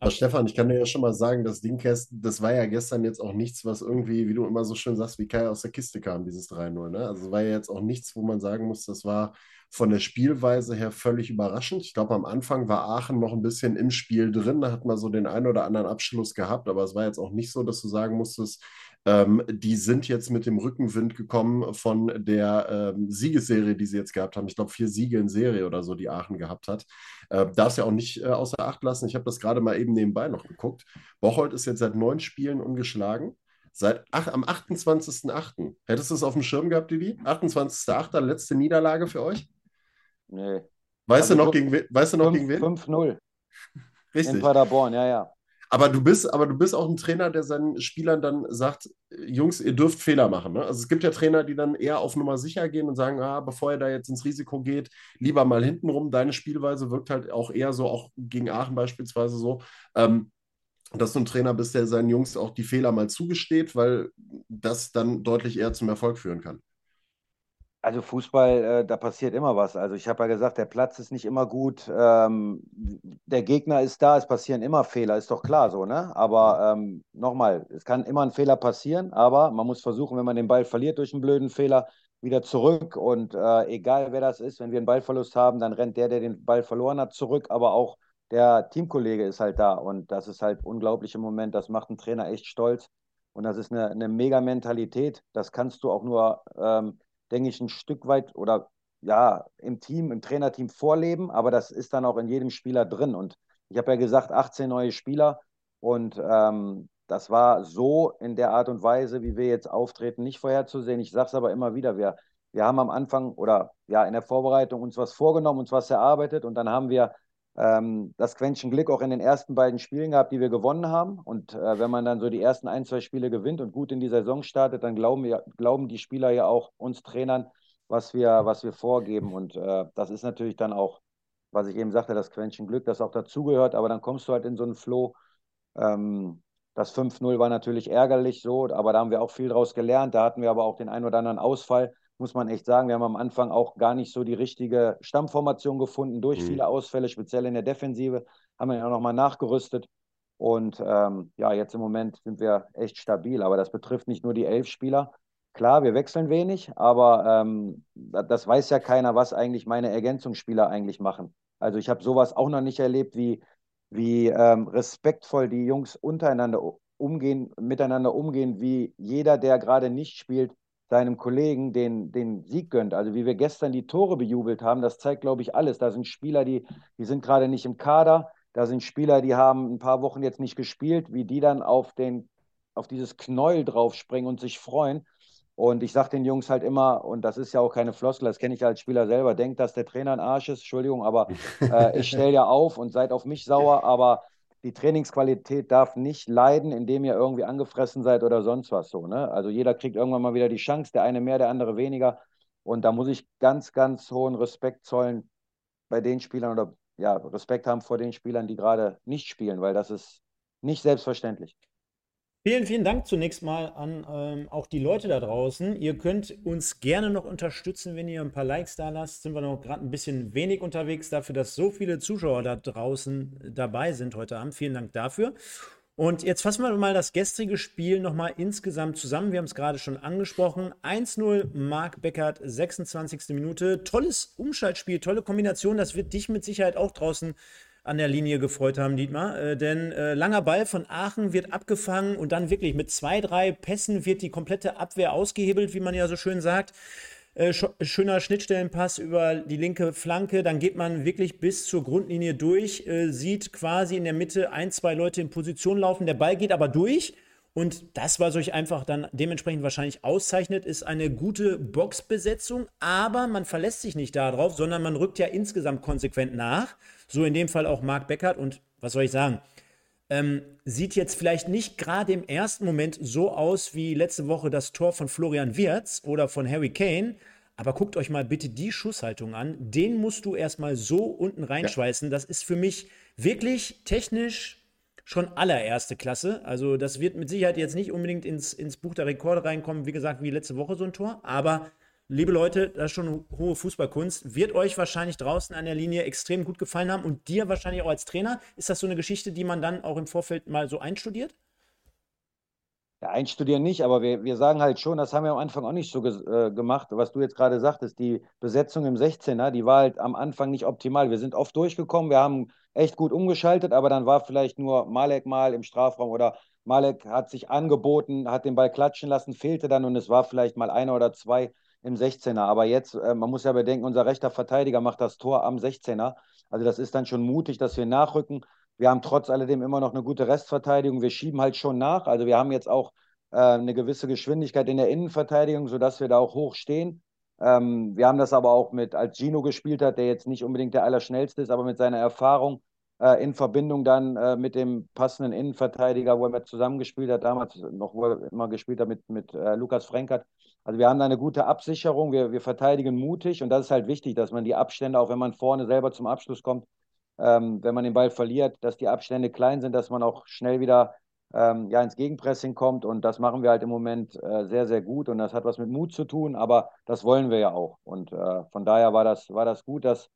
Aber Stefan, ich kann dir ja schon mal sagen, das Ding, das war ja gestern jetzt auch nichts, was irgendwie, wie du immer so schön sagst, wie Kai aus der Kiste kam, dieses 3-0. Ne? Also es war ja jetzt auch nichts, wo man sagen muss, das war von der Spielweise her völlig überraschend. Ich glaube, am Anfang war Aachen noch ein bisschen im Spiel drin, da hat man so den einen oder anderen Abschluss gehabt, aber es war jetzt auch nicht so, dass du sagen musstest, ähm, die sind jetzt mit dem Rückenwind gekommen von der ähm, Siegesserie, die sie jetzt gehabt haben. Ich glaube, vier Siege in Serie oder so, die Aachen gehabt hat. Äh, darfst ja auch nicht äh, außer Acht lassen. Ich habe das gerade mal eben nebenbei noch geguckt. Bocholt ist jetzt seit neun Spielen ungeschlagen. Seit ach, am 28.08. Hättest du es auf dem Schirm gehabt, Didi? 28.08. letzte Niederlage für euch? Nee. Weißt also du noch, gegen, weißt du noch 5, gegen wen? 5-0. Richtig. In Paderborn, ja, ja. Aber du bist, aber du bist auch ein Trainer, der seinen Spielern dann sagt, Jungs, ihr dürft Fehler machen. Ne? Also es gibt ja Trainer, die dann eher auf Nummer sicher gehen und sagen, ah, bevor ihr da jetzt ins Risiko geht, lieber mal hintenrum. Deine Spielweise wirkt halt auch eher so, auch gegen Aachen beispielsweise so, ähm, dass du ein Trainer bist, der seinen Jungs auch die Fehler mal zugesteht, weil das dann deutlich eher zum Erfolg führen kann. Also Fußball, äh, da passiert immer was. Also ich habe ja gesagt, der Platz ist nicht immer gut. Ähm, der Gegner ist da, es passieren immer Fehler, ist doch klar so, ne? Aber ähm, nochmal, es kann immer ein Fehler passieren, aber man muss versuchen, wenn man den Ball verliert durch einen blöden Fehler, wieder zurück. Und äh, egal wer das ist, wenn wir einen Ballverlust haben, dann rennt der, der den Ball verloren hat, zurück, aber auch der Teamkollege ist halt da. Und das ist halt unglaublich im Moment. Das macht einen Trainer echt stolz. Und das ist eine, eine mega Mentalität. Das kannst du auch nur. Ähm, denke ich, ein Stück weit oder ja, im Team, im Trainerteam vorleben, aber das ist dann auch in jedem Spieler drin. Und ich habe ja gesagt, 18 neue Spieler und ähm, das war so in der Art und Weise, wie wir jetzt auftreten, nicht vorherzusehen. Ich sage es aber immer wieder, wir, wir haben am Anfang oder ja in der Vorbereitung uns was vorgenommen, uns was erarbeitet und dann haben wir ähm, das Quäntchen Glück auch in den ersten beiden Spielen gehabt, die wir gewonnen haben. Und äh, wenn man dann so die ersten ein, zwei Spiele gewinnt und gut in die Saison startet, dann glauben, wir, glauben die Spieler ja auch uns Trainern, was wir, was wir vorgeben. Und äh, das ist natürlich dann auch, was ich eben sagte, das Quäntchen Glück, das auch dazugehört. Aber dann kommst du halt in so einen Flow. Ähm, das 5-0 war natürlich ärgerlich so, aber da haben wir auch viel draus gelernt. Da hatten wir aber auch den einen oder anderen Ausfall muss man echt sagen. Wir haben am Anfang auch gar nicht so die richtige Stammformation gefunden durch mhm. viele Ausfälle, speziell in der Defensive. Haben wir ja nochmal nachgerüstet. Und ähm, ja, jetzt im Moment sind wir echt stabil. Aber das betrifft nicht nur die elf Spieler. Klar, wir wechseln wenig, aber ähm, das weiß ja keiner, was eigentlich meine Ergänzungsspieler eigentlich machen. Also ich habe sowas auch noch nicht erlebt, wie, wie ähm, respektvoll die Jungs untereinander umgehen, miteinander umgehen, wie jeder, der gerade nicht spielt, seinem Kollegen den, den Sieg gönnt. Also wie wir gestern die Tore bejubelt haben, das zeigt, glaube ich, alles. Da sind Spieler, die, die sind gerade nicht im Kader. Da sind Spieler, die haben ein paar Wochen jetzt nicht gespielt, wie die dann auf, den, auf dieses Knäuel draufspringen und sich freuen. Und ich sage den Jungs halt immer, und das ist ja auch keine Floskel, das kenne ich als Spieler selber, denkt, dass der Trainer ein Arsch ist, Entschuldigung, aber [laughs] äh, ich stelle ja auf und seid auf mich sauer, aber die Trainingsqualität darf nicht leiden, indem ihr irgendwie angefressen seid oder sonst was so. Ne? Also jeder kriegt irgendwann mal wieder die Chance, der eine mehr, der andere weniger. Und da muss ich ganz, ganz hohen Respekt zollen bei den Spielern oder ja, Respekt haben vor den Spielern, die gerade nicht spielen, weil das ist nicht selbstverständlich. Vielen, vielen Dank zunächst mal an ähm, auch die Leute da draußen. Ihr könnt uns gerne noch unterstützen, wenn ihr ein paar Likes da lasst. Sind wir noch gerade ein bisschen wenig unterwegs dafür, dass so viele Zuschauer da draußen dabei sind heute Abend. Vielen Dank dafür. Und jetzt fassen wir mal das gestrige Spiel nochmal insgesamt zusammen. Wir haben es gerade schon angesprochen. 1-0 Marc Beckert, 26. Minute. Tolles Umschaltspiel, tolle Kombination. Das wird dich mit Sicherheit auch draußen an der Linie gefreut haben, Dietmar. Äh, denn äh, langer Ball von Aachen wird abgefangen und dann wirklich mit zwei, drei Pässen wird die komplette Abwehr ausgehebelt, wie man ja so schön sagt. Äh, schöner Schnittstellenpass über die linke Flanke, dann geht man wirklich bis zur Grundlinie durch, äh, sieht quasi in der Mitte ein, zwei Leute in Position laufen, der Ball geht aber durch und das, was euch einfach dann dementsprechend wahrscheinlich auszeichnet, ist eine gute Boxbesetzung, aber man verlässt sich nicht darauf, sondern man rückt ja insgesamt konsequent nach. So in dem Fall auch Marc Beckert und was soll ich sagen? Ähm, sieht jetzt vielleicht nicht gerade im ersten Moment so aus wie letzte Woche das Tor von Florian Wirz oder von Harry Kane. Aber guckt euch mal bitte die Schusshaltung an. Den musst du erstmal so unten reinschweißen. Ja. Das ist für mich wirklich technisch schon allererste Klasse. Also das wird mit Sicherheit jetzt nicht unbedingt ins, ins Buch der Rekorde reinkommen, wie gesagt, wie letzte Woche so ein Tor. Aber liebe Leute, das ist schon hohe Fußballkunst. Wird euch wahrscheinlich draußen an der Linie extrem gut gefallen haben und dir wahrscheinlich auch als Trainer. Ist das so eine Geschichte, die man dann auch im Vorfeld mal so einstudiert? Ja, einstudieren nicht, aber wir, wir sagen halt schon, das haben wir am Anfang auch nicht so äh, gemacht, was du jetzt gerade sagtest, die Besetzung im 16er, die war halt am Anfang nicht optimal. Wir sind oft durchgekommen, wir haben echt gut umgeschaltet, aber dann war vielleicht nur Malek mal im Strafraum oder Malek hat sich angeboten, hat den Ball klatschen lassen, fehlte dann und es war vielleicht mal einer oder zwei im 16er. Aber jetzt, äh, man muss ja bedenken, unser rechter Verteidiger macht das Tor am 16er. Also das ist dann schon mutig, dass wir nachrücken. Wir haben trotz alledem immer noch eine gute Restverteidigung. Wir schieben halt schon nach. Also wir haben jetzt auch äh, eine gewisse Geschwindigkeit in der Innenverteidigung, sodass wir da auch hoch stehen. Ähm, wir haben das aber auch mit, als Gino gespielt hat, der jetzt nicht unbedingt der Allerschnellste ist, aber mit seiner Erfahrung äh, in Verbindung dann äh, mit dem passenden Innenverteidiger, wo er zusammengespielt hat, damals noch, wo er immer gespielt hat mit, mit äh, Lukas Frenkert. Also wir haben da eine gute Absicherung, wir, wir verteidigen mutig und das ist halt wichtig, dass man die Abstände, auch wenn man vorne selber zum Abschluss kommt, ähm, wenn man den Ball verliert, dass die Abstände klein sind, dass man auch schnell wieder ähm, ja, ins Gegenpressing kommt und das machen wir halt im Moment äh, sehr, sehr gut und das hat was mit Mut zu tun, aber das wollen wir ja auch und äh, von daher war das, war das gut, dass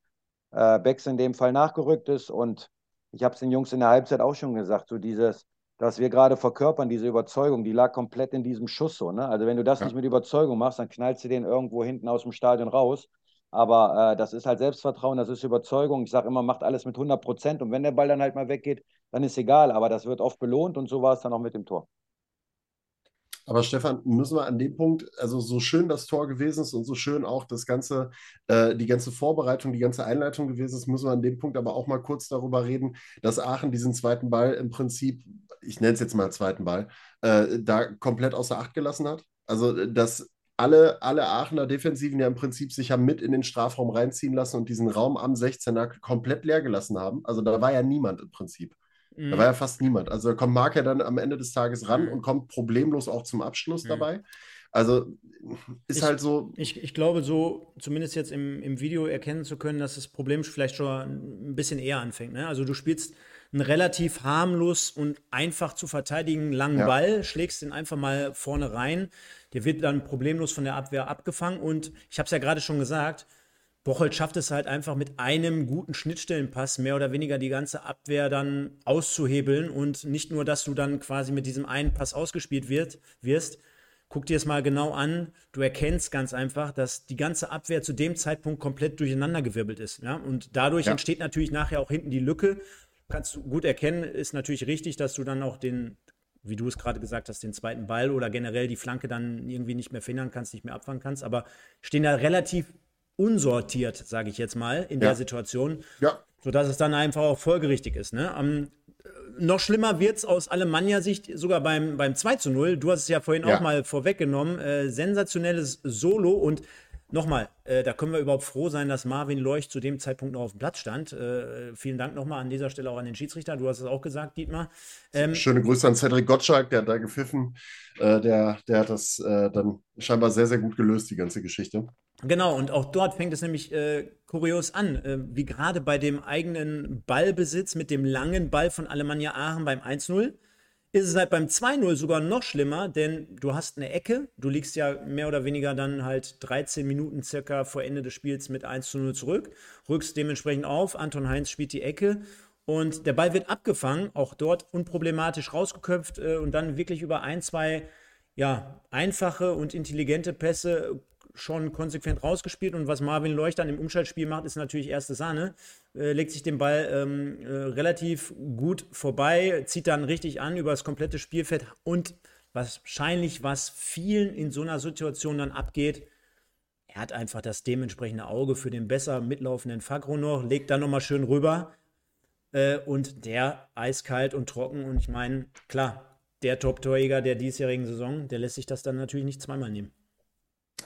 äh, Becks in dem Fall nachgerückt ist. Und ich habe es den Jungs in der Halbzeit auch schon gesagt, so dieses, dass wir gerade verkörpern, diese Überzeugung, die lag komplett in diesem Schuss so. Ne? Also wenn du das ja. nicht mit Überzeugung machst, dann knallst du den irgendwo hinten aus dem Stadion raus. Aber äh, das ist halt Selbstvertrauen, das ist Überzeugung. Ich sage immer, macht alles mit 100 Prozent. Und wenn der Ball dann halt mal weggeht, dann ist egal. Aber das wird oft belohnt und so war es dann auch mit dem Tor. Aber Stefan, müssen wir an dem Punkt, also so schön das Tor gewesen ist und so schön auch das ganze, äh, die ganze Vorbereitung, die ganze Einleitung gewesen ist, müssen wir an dem Punkt aber auch mal kurz darüber reden, dass Aachen diesen zweiten Ball im Prinzip, ich nenne es jetzt mal zweiten Ball, äh, da komplett außer Acht gelassen hat. Also das alle, alle Aachener Defensiven ja im Prinzip sich haben mit in den Strafraum reinziehen lassen und diesen Raum am 16er komplett leer gelassen haben. Also da war ja niemand im Prinzip. Mhm. Da war ja fast niemand. Also da kommt Mark ja dann am Ende des Tages ran mhm. und kommt problemlos auch zum Abschluss mhm. dabei. Also ist ich, halt so. Ich, ich glaube, so zumindest jetzt im, im Video erkennen zu können, dass das Problem vielleicht schon ein bisschen eher anfängt. Ne? Also du spielst einen relativ harmlos und einfach zu verteidigen langen ja. Ball, schlägst den einfach mal vorne rein. Der wird dann problemlos von der Abwehr abgefangen. Und ich habe es ja gerade schon gesagt, Bocholt schafft es halt einfach mit einem guten Schnittstellenpass mehr oder weniger die ganze Abwehr dann auszuhebeln und nicht nur, dass du dann quasi mit diesem einen Pass ausgespielt wird, wirst, guck dir es mal genau an. Du erkennst ganz einfach, dass die ganze Abwehr zu dem Zeitpunkt komplett durcheinandergewirbelt ist. Ja? Und dadurch ja. entsteht natürlich nachher auch hinten die Lücke. Kannst du gut erkennen, ist natürlich richtig, dass du dann auch den, wie du es gerade gesagt hast, den zweiten Ball oder generell die Flanke dann irgendwie nicht mehr verhindern kannst, nicht mehr abfangen kannst. Aber stehen da relativ unsortiert, sage ich jetzt mal, in ja. der Situation. Ja. Sodass es dann einfach auch folgerichtig ist. Ne? Um, noch schlimmer wird es aus Alemannia-Sicht sogar beim, beim 2 zu 0. Du hast es ja vorhin ja. auch mal vorweggenommen. Äh, sensationelles Solo und nochmal, äh, da können wir überhaupt froh sein, dass Marvin Leucht zu dem Zeitpunkt noch auf dem Platz stand. Äh, vielen Dank nochmal an dieser Stelle auch an den Schiedsrichter. Du hast es auch gesagt, Dietmar. Ähm, Schöne Grüße an Cedric Gottschalk, der hat da gepfiffen. Äh, der, der hat das äh, dann scheinbar sehr, sehr gut gelöst, die ganze Geschichte. Genau, und auch dort fängt es nämlich äh, kurios an, äh, wie gerade bei dem eigenen Ballbesitz mit dem langen Ball von Alemannia Aachen beim 1-0 ist es halt beim 2-0 sogar noch schlimmer, denn du hast eine Ecke, du liegst ja mehr oder weniger dann halt 13 Minuten circa vor Ende des Spiels mit 1 0 zurück, rückst dementsprechend auf, Anton Heinz spielt die Ecke und der Ball wird abgefangen, auch dort unproblematisch rausgeköpft äh, und dann wirklich über ein, zwei ja, einfache und intelligente Pässe schon konsequent rausgespielt. Und was Marvin Leuch dann im Umschaltspiel macht, ist natürlich erste Sahne. Äh, legt sich den Ball ähm, äh, relativ gut vorbei, zieht dann richtig an über das komplette Spielfeld und wahrscheinlich, was vielen in so einer Situation dann abgeht, er hat einfach das dementsprechende Auge für den besser mitlaufenden Fagro noch, legt dann nochmal schön rüber äh, und der eiskalt und trocken. Und ich meine, klar, der Top-Torjäger der diesjährigen Saison, der lässt sich das dann natürlich nicht zweimal nehmen.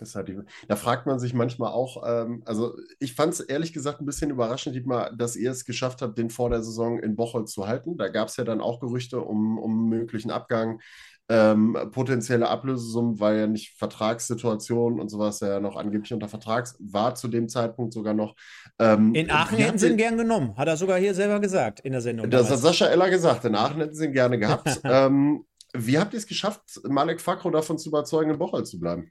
Halt die, da fragt man sich manchmal auch, ähm, also ich fand es ehrlich gesagt ein bisschen überraschend, Dietmar, dass ihr es geschafft habt, den vor der Saison in Bocholt zu halten. Da gab es ja dann auch Gerüchte um, um möglichen Abgang, ähm, potenzielle Ablösesummen, weil ja nicht Vertragssituation und sowas ja noch angeblich unter Vertrags war zu dem Zeitpunkt sogar noch. Ähm, in Aachen hätten sie ihn gern genommen, hat er sogar hier selber gesagt in der Sendung. Das hat Sascha Eller gesagt, in Aachen hätten sie ihn gerne gehabt. [laughs] ähm, wie habt ihr es geschafft, Malek Fakro davon zu überzeugen, in Bocholt zu bleiben?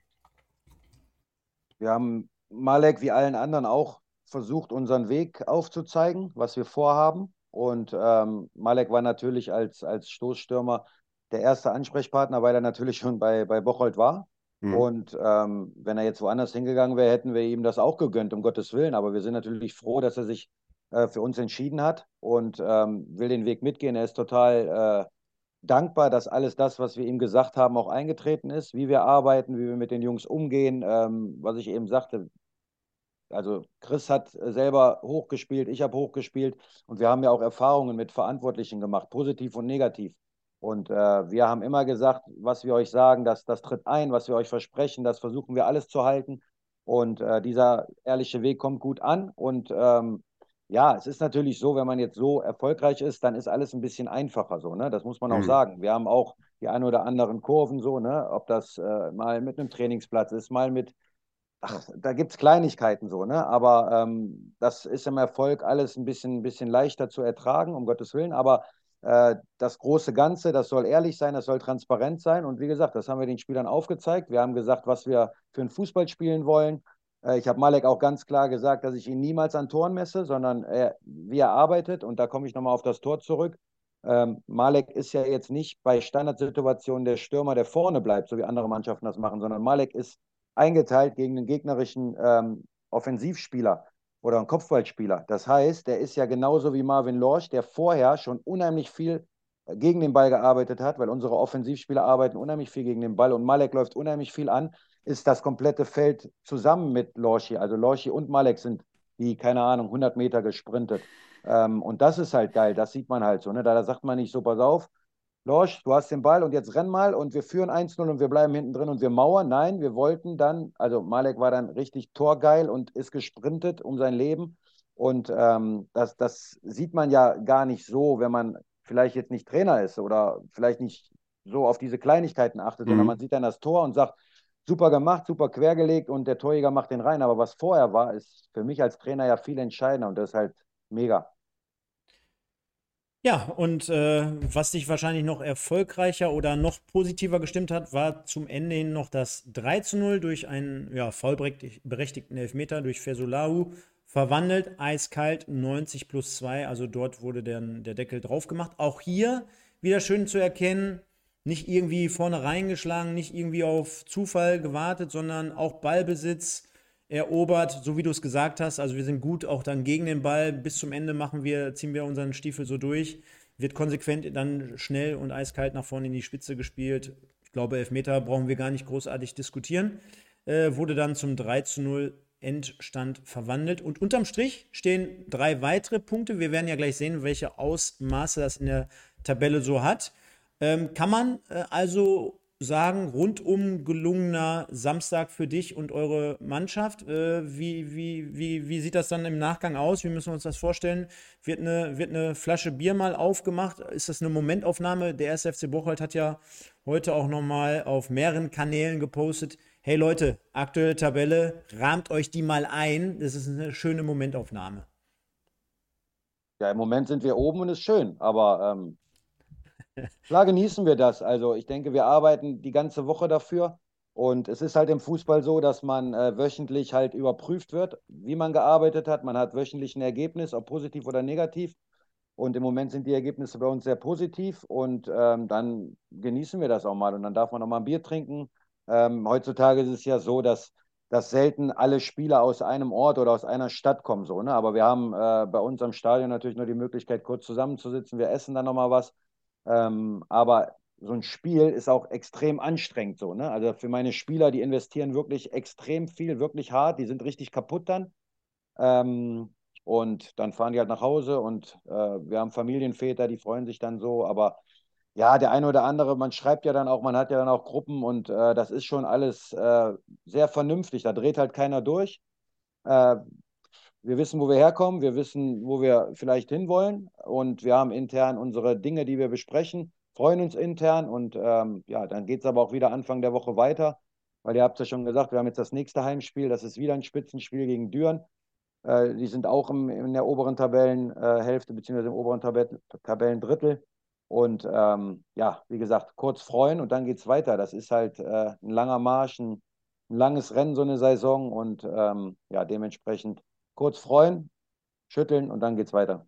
Wir haben Malek wie allen anderen auch versucht, unseren Weg aufzuzeigen, was wir vorhaben. Und ähm, Malek war natürlich als, als Stoßstürmer der erste Ansprechpartner, weil er natürlich schon bei, bei Bocholt war. Mhm. Und ähm, wenn er jetzt woanders hingegangen wäre, hätten wir ihm das auch gegönnt, um Gottes Willen. Aber wir sind natürlich froh, dass er sich äh, für uns entschieden hat und ähm, will den Weg mitgehen. Er ist total äh, dankbar, dass alles das, was wir ihm gesagt haben, auch eingetreten ist, wie wir arbeiten, wie wir mit den Jungs umgehen. Ähm, was ich eben sagte, also Chris hat selber hochgespielt, ich habe hochgespielt und wir haben ja auch Erfahrungen mit Verantwortlichen gemacht, positiv und negativ. Und äh, wir haben immer gesagt, was wir euch sagen, das, das tritt ein, was wir euch versprechen, das versuchen wir alles zu halten. Und äh, dieser ehrliche Weg kommt gut an. Und ähm, ja, es ist natürlich so, wenn man jetzt so erfolgreich ist, dann ist alles ein bisschen einfacher so, ne? Das muss man auch mhm. sagen. Wir haben auch die ein oder anderen Kurven so, ne? Ob das äh, mal mit einem Trainingsplatz ist, mal mit, ach, da gibt es Kleinigkeiten so, ne? Aber ähm, das ist im Erfolg alles ein bisschen, ein bisschen leichter zu ertragen, um Gottes Willen. Aber äh, das große Ganze, das soll ehrlich sein, das soll transparent sein. Und wie gesagt, das haben wir den Spielern aufgezeigt. Wir haben gesagt, was wir für einen Fußball spielen wollen. Äh, ich habe Malek auch ganz klar gesagt, dass ich ihn niemals an Toren messe, sondern er, wie er arbeitet. Und da komme ich nochmal auf das Tor zurück. Ähm, Malek ist ja jetzt nicht bei Standardsituationen der Stürmer, der vorne bleibt, so wie andere Mannschaften das machen, sondern Malek ist eingeteilt gegen den gegnerischen ähm, Offensivspieler oder einen Kopfballspieler. Das heißt, der ist ja genauso wie Marvin Lorsch, der vorher schon unheimlich viel gegen den Ball gearbeitet hat, weil unsere Offensivspieler arbeiten unheimlich viel gegen den Ball und Malek läuft unheimlich viel an ist das komplette Feld zusammen mit Lorchi. Also Lorchi und Malek sind die, keine Ahnung, 100 Meter gesprintet. Ähm, und das ist halt geil, das sieht man halt so. Ne? Da, da sagt man nicht so, pass auf, Lorsch, du hast den Ball und jetzt renn mal und wir führen 1-0 und wir bleiben hinten drin und wir mauern. Nein, wir wollten dann, also Malek war dann richtig torgeil und ist gesprintet um sein Leben. Und ähm, das, das sieht man ja gar nicht so, wenn man vielleicht jetzt nicht Trainer ist oder vielleicht nicht so auf diese Kleinigkeiten achtet, mhm. sondern man sieht dann das Tor und sagt, super gemacht, super quergelegt und der Torjäger macht den rein. Aber was vorher war, ist für mich als Trainer ja viel entscheidender und das ist halt mega. Ja, und äh, was dich wahrscheinlich noch erfolgreicher oder noch positiver gestimmt hat, war zum Ende hin noch das 3 zu 0 durch einen ja, vollberechtigten Elfmeter durch Fesulahu verwandelt, eiskalt 90 plus 2, also dort wurde der, der Deckel drauf gemacht. Auch hier wieder schön zu erkennen, nicht irgendwie vorne reingeschlagen, nicht irgendwie auf Zufall gewartet, sondern auch Ballbesitz erobert, so wie du es gesagt hast. Also wir sind gut auch dann gegen den Ball. Bis zum Ende machen wir, ziehen wir unseren Stiefel so durch. Wird konsequent dann schnell und eiskalt nach vorne in die Spitze gespielt. Ich glaube, Elfmeter brauchen wir gar nicht großartig diskutieren. Äh, wurde dann zum 3 zu 0 Endstand verwandelt. Und unterm Strich stehen drei weitere Punkte. Wir werden ja gleich sehen, welche Ausmaße das in der Tabelle so hat. Ähm, kann man äh, also sagen, rundum gelungener Samstag für dich und eure Mannschaft. Äh, wie, wie, wie, wie sieht das dann im Nachgang aus? Wie müssen wir uns das vorstellen? Wird eine, wird eine Flasche Bier mal aufgemacht? Ist das eine Momentaufnahme? Der SFC Bocholt hat ja heute auch nochmal auf mehreren Kanälen gepostet. Hey Leute, aktuelle Tabelle, rahmt euch die mal ein. Das ist eine schöne Momentaufnahme. Ja, im Moment sind wir oben und ist schön, aber ähm, Klar genießen wir das. Also ich denke, wir arbeiten die ganze Woche dafür. Und es ist halt im Fußball so, dass man äh, wöchentlich halt überprüft wird, wie man gearbeitet hat. Man hat wöchentlich ein Ergebnis, ob positiv oder negativ. Und im Moment sind die Ergebnisse bei uns sehr positiv. Und ähm, dann genießen wir das auch mal. Und dann darf man auch mal ein Bier trinken. Ähm, heutzutage ist es ja so, dass, dass selten alle Spieler aus einem Ort oder aus einer Stadt kommen. So, ne? Aber wir haben äh, bei uns am Stadion natürlich nur die Möglichkeit, kurz zusammenzusitzen. Wir essen dann nochmal was. Ähm, aber so ein Spiel ist auch extrem anstrengend so. Ne? Also für meine Spieler, die investieren wirklich extrem viel, wirklich hart, die sind richtig kaputt dann. Ähm, und dann fahren die halt nach Hause und äh, wir haben Familienväter, die freuen sich dann so, aber ja, der eine oder andere, man schreibt ja dann auch, man hat ja dann auch Gruppen und äh, das ist schon alles äh, sehr vernünftig. Da dreht halt keiner durch. Wir wissen, wo wir herkommen, wir wissen, wo wir vielleicht hinwollen und wir haben intern unsere Dinge, die wir besprechen, freuen uns intern und ähm, ja, dann geht es aber auch wieder Anfang der Woche weiter, weil ihr habt ja schon gesagt, wir haben jetzt das nächste Heimspiel, das ist wieder ein Spitzenspiel gegen Düren. Äh, die sind auch im, in der oberen Tabellenhälfte äh, beziehungsweise im oberen Tabell Tabellendrittel. Und ähm, ja, wie gesagt, kurz freuen und dann geht es weiter. Das ist halt äh, ein langer Marsch, ein, ein, langes Rennen, so eine Saison und ähm, ja, dementsprechend kurz freuen, schütteln und dann geht's weiter.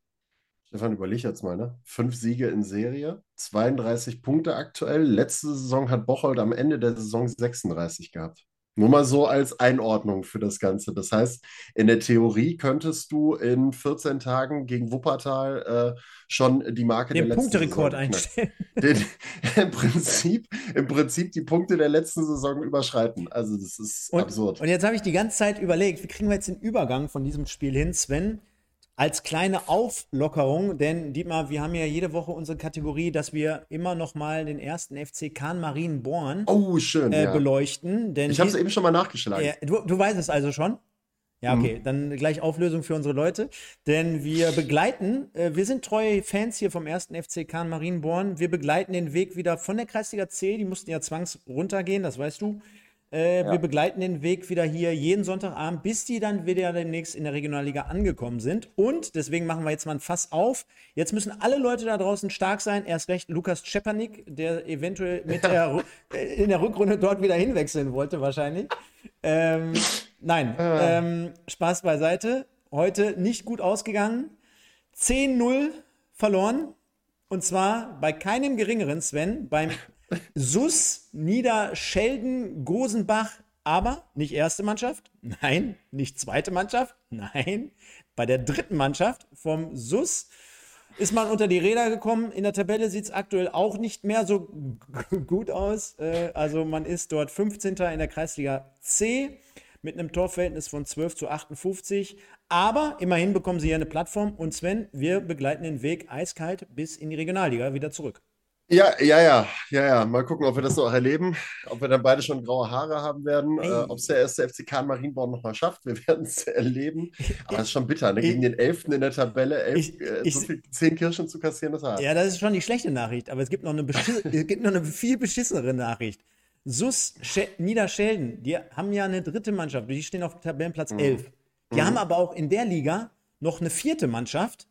Stefan, überleg jetzt mal, ne? Fünf Siege in Serie, 32 Punkte aktuell. Letzte Saison hat Bocholt am Ende der Saison 36 gehabt. Nur mal so als Einordnung für das Ganze. Das heißt, in der Theorie könntest du in 14 Tagen gegen Wuppertal äh, schon die Marke den der letzten Punkterekord einstellen. Den, [laughs] im, Prinzip, Im Prinzip die Punkte der letzten Saison überschreiten. Also das ist und, absurd. Und jetzt habe ich die ganze Zeit überlegt, wie kriegen wir jetzt den Übergang von diesem Spiel hin, Sven? Als kleine Auflockerung, denn Dietmar, wir haben ja jede Woche unsere Kategorie, dass wir immer noch mal den ersten FC Kahn Marienborn oh, schön, äh, ja. beleuchten. Denn ich habe es eben schon mal nachgeschlagen. Äh, du, du weißt es also schon? Ja, okay, mhm. dann gleich Auflösung für unsere Leute. Denn wir begleiten, äh, wir sind treue Fans hier vom ersten FC Kahn Marienborn. Wir begleiten den Weg wieder von der Kreisliga C, die mussten ja zwangs runtergehen, das weißt du, äh, ja. Wir begleiten den Weg wieder hier jeden Sonntagabend, bis die dann wieder demnächst in der Regionalliga angekommen sind. Und deswegen machen wir jetzt mal ein Fass auf. Jetzt müssen alle Leute da draußen stark sein. Erst recht Lukas Czepanik, der eventuell mit der, [laughs] äh, in der Rückrunde dort wieder hinwechseln wollte, wahrscheinlich. Ähm, nein, ähm, Spaß beiseite. Heute nicht gut ausgegangen. 10-0 verloren. Und zwar bei keinem geringeren, Sven, beim Sus, Niederschelden, Gosenbach, aber nicht erste Mannschaft, nein, nicht zweite Mannschaft, nein, bei der dritten Mannschaft vom Sus ist man unter die Räder gekommen. In der Tabelle sieht es aktuell auch nicht mehr so [laughs] gut aus. Äh, also man ist dort 15. in der Kreisliga C mit einem Torverhältnis von 12 zu 58. Aber immerhin bekommen sie hier eine Plattform. Und Sven, wir begleiten den Weg eiskalt bis in die Regionalliga wieder zurück. Ja, ja, ja, ja, ja. Mal gucken, ob wir das noch erleben, ob wir dann beide schon graue Haare haben werden, äh, ob es der erste FC Kahn Marienborn nochmal schafft. Wir werden es erleben. Aber das ist schon bitter, ne? Gegen Ich- den Elften in der Tabelle elf, Ich- äh, ich- so viel, zehn Kirschen zu kassieren, das hart. Ja, das ist schon die schlechte Nachricht, aber es gibt noch eine, beschiss- [laughs] es gibt noch eine viel beschissenere Nachricht. SUS Sche Niederschelden, die haben ja eine dritte Mannschaft, die stehen auf Tabellenplatz 11. Die haben aber auch in der Liga noch eine vierte Mannschaft,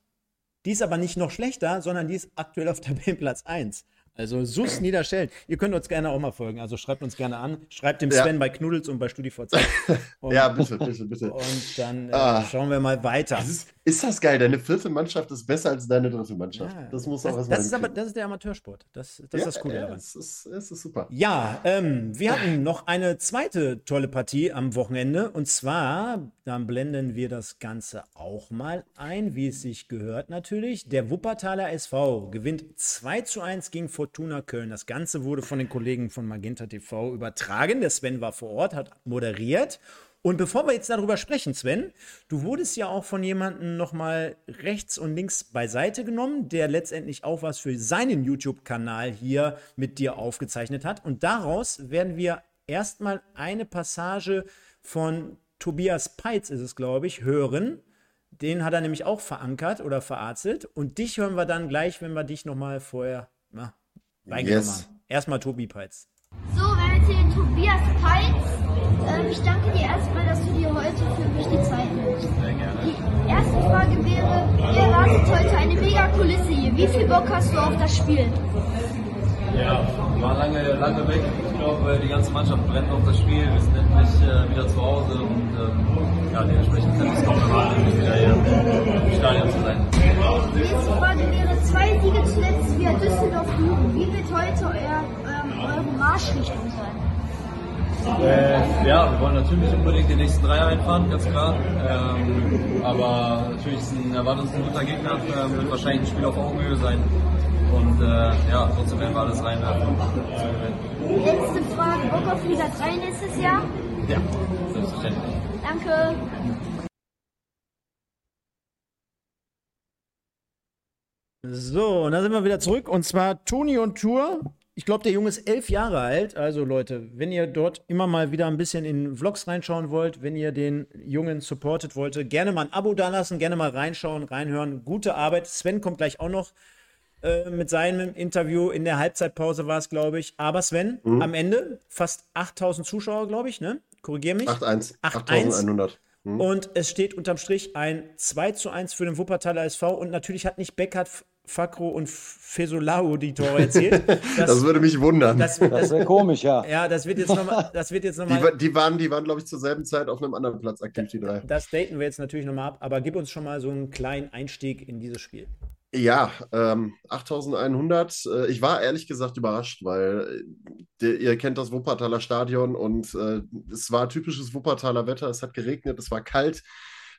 die ist aber nicht noch schlechter, sondern die ist aktuell auf Tabellenplatz 1. Also SUS Niederschelden. Ihr könnt uns gerne auch mal folgen, also schreibt uns gerne an. Schreibt dem Ja. Sven bei Knuddels und bei StudiVZ. [laughs] Und, Ja, bitte, bitte, bitte. und dann äh, Ah. schauen wir mal weiter. Das ist, ist das geil? Deine vierte Mannschaft ist besser als deine dritte Mannschaft. Ja, das muss auch erstmal das ist aber das ist der Amateursport. Das, das ist das Coole ja, daran. Es ist, es ist super. Ja, ähm, wir hatten noch eine zweite tolle Partie am Wochenende. Und zwar, dann blenden wir das Ganze auch mal ein, wie es sich gehört natürlich. Der Wuppertaler SV gewinnt 2 zu 1 gegen Fortuna Köln. Das Ganze wurde von den Kollegen von Magenta TV übertragen. Der Sven war vor Ort, hat moderiert. Und bevor wir jetzt darüber sprechen, Sven, du wurdest ja auch von jemandem nochmal rechts und links beiseite genommen, der letztendlich auch was für seinen YouTube-Kanal hier mit dir aufgezeichnet hat. Und daraus werden wir erstmal eine Passage von Tobias Peitz, ist es, glaube ich, hören. Den hat er nämlich auch verankert oder verarzelt. Und dich hören wir dann gleich, wenn wir dich nochmal vorher na, reingenommen Yes. haben. Erstmal Tobi Peitz. So, wir haben jetzt hier den Tobias Peitz. Ähm, ich danke dir erstmal, dass du dir heute für mich die Zeit nimmst. Die erste Frage wäre, ihr erwartet heute eine mega Kulisse hier. Wie viel Bock hast du auf das Spiel? Ja, war lange, lange weg. Ich glaube, die ganze Mannschaft brennt auf das Spiel. Wir sind endlich äh, wieder zu Hause und ähm, ja, dementsprechend wir es kaum erwarten, wieder hier im Stadion zu sein. Die nächste Frage wäre, zwei Siege zuletzt via Düsseldorf-Jugend. Wie wird heute euer, ähm, eure Marschrichtung sein? Äh, ja, wir wollen natürlich unbedingt den nächsten Dreier einfahren, ganz klar. Ähm, aber natürlich ist ein, erwartet uns ein guter Gegner, ähm, wird wahrscheinlich ein Spiel auf Augenhöhe sein. Und äh, ja, trotzdem werden wir alles reinwerfen, um zu gewinnen. Letzte Frage, Bock auf Liga 3 nächstes Jahr? Ja, selbstverständlich. Danke. So, und dann sind wir wieder zurück. Und zwar Toni und Tour. Ich glaube, der Junge ist elf Jahre alt. Also Leute, wenn ihr dort immer mal wieder ein bisschen in Vlogs reinschauen wollt, wenn ihr den Jungen supportet wollte, gerne mal ein Abo dalassen, gerne mal reinschauen, reinhören. Gute Arbeit. Sven kommt gleich auch noch äh, mit seinem Interview. In der Halbzeitpause war es, glaube ich. Aber Sven, am Ende fast 8000 Zuschauer, glaube ich, ne? Korrigier mich. 8-1. 8-1. 8100. Hm? Und es steht unterm Strich ein 2 zu 1 für den Wuppertaler SV. Und natürlich hat nicht Beckert, Fakro und Fesolau die Tore erzielt. [laughs] Das, Das würde mich wundern. das, Das das, wäre komisch, ja. ja, das wird jetzt nochmal, das wird jetzt noch die, mal, die waren, die waren glaube ich, zur selben Zeit auf einem anderen Platz aktiv, die drei. das daten wir jetzt natürlich nochmal ab. Aber gib uns schon mal so einen kleinen Einstieg in dieses Spiel. Ja, ähm, 8100. Äh, ich war ehrlich gesagt überrascht, weil äh, der, ihr kennt das Wuppertaler Stadion und äh, es war typisches Wuppertaler Wetter. Es hat geregnet, es war kalt,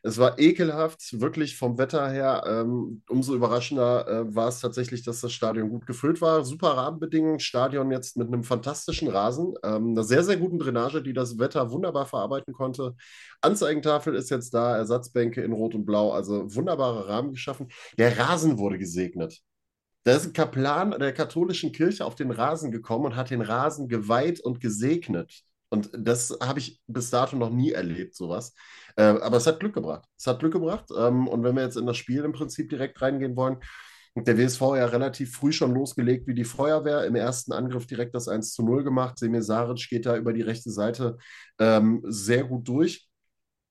es war ekelhaft, wirklich vom Wetter her. Ähm, umso überraschender äh, war es tatsächlich, dass das Stadion gut gefüllt war. Super Rahmenbedingungen, Stadion jetzt mit einem fantastischen Rasen, ähm, einer sehr, sehr guten Drainage, die das Wetter wunderbar verarbeiten konnte. Anzeigentafel ist jetzt da, Ersatzbänke in Rot und Blau, also wunderbare Rahmen geschaffen. Der Rasen wurde gesegnet. Da ist ein Kaplan der katholischen Kirche auf den Rasen gekommen und hat den Rasen geweiht und gesegnet. Und das habe ich bis dato noch nie erlebt, sowas. Äh, aber es hat Glück gebracht. Es hat Glück gebracht. Ähm, und wenn wir jetzt in das Spiel im Prinzip direkt reingehen wollen, der WSV ja relativ früh schon losgelegt wie die Feuerwehr. Im ersten Angriff direkt das 1 zu 0 gemacht. Semir Saric geht da über die rechte Seite ähm, sehr gut durch.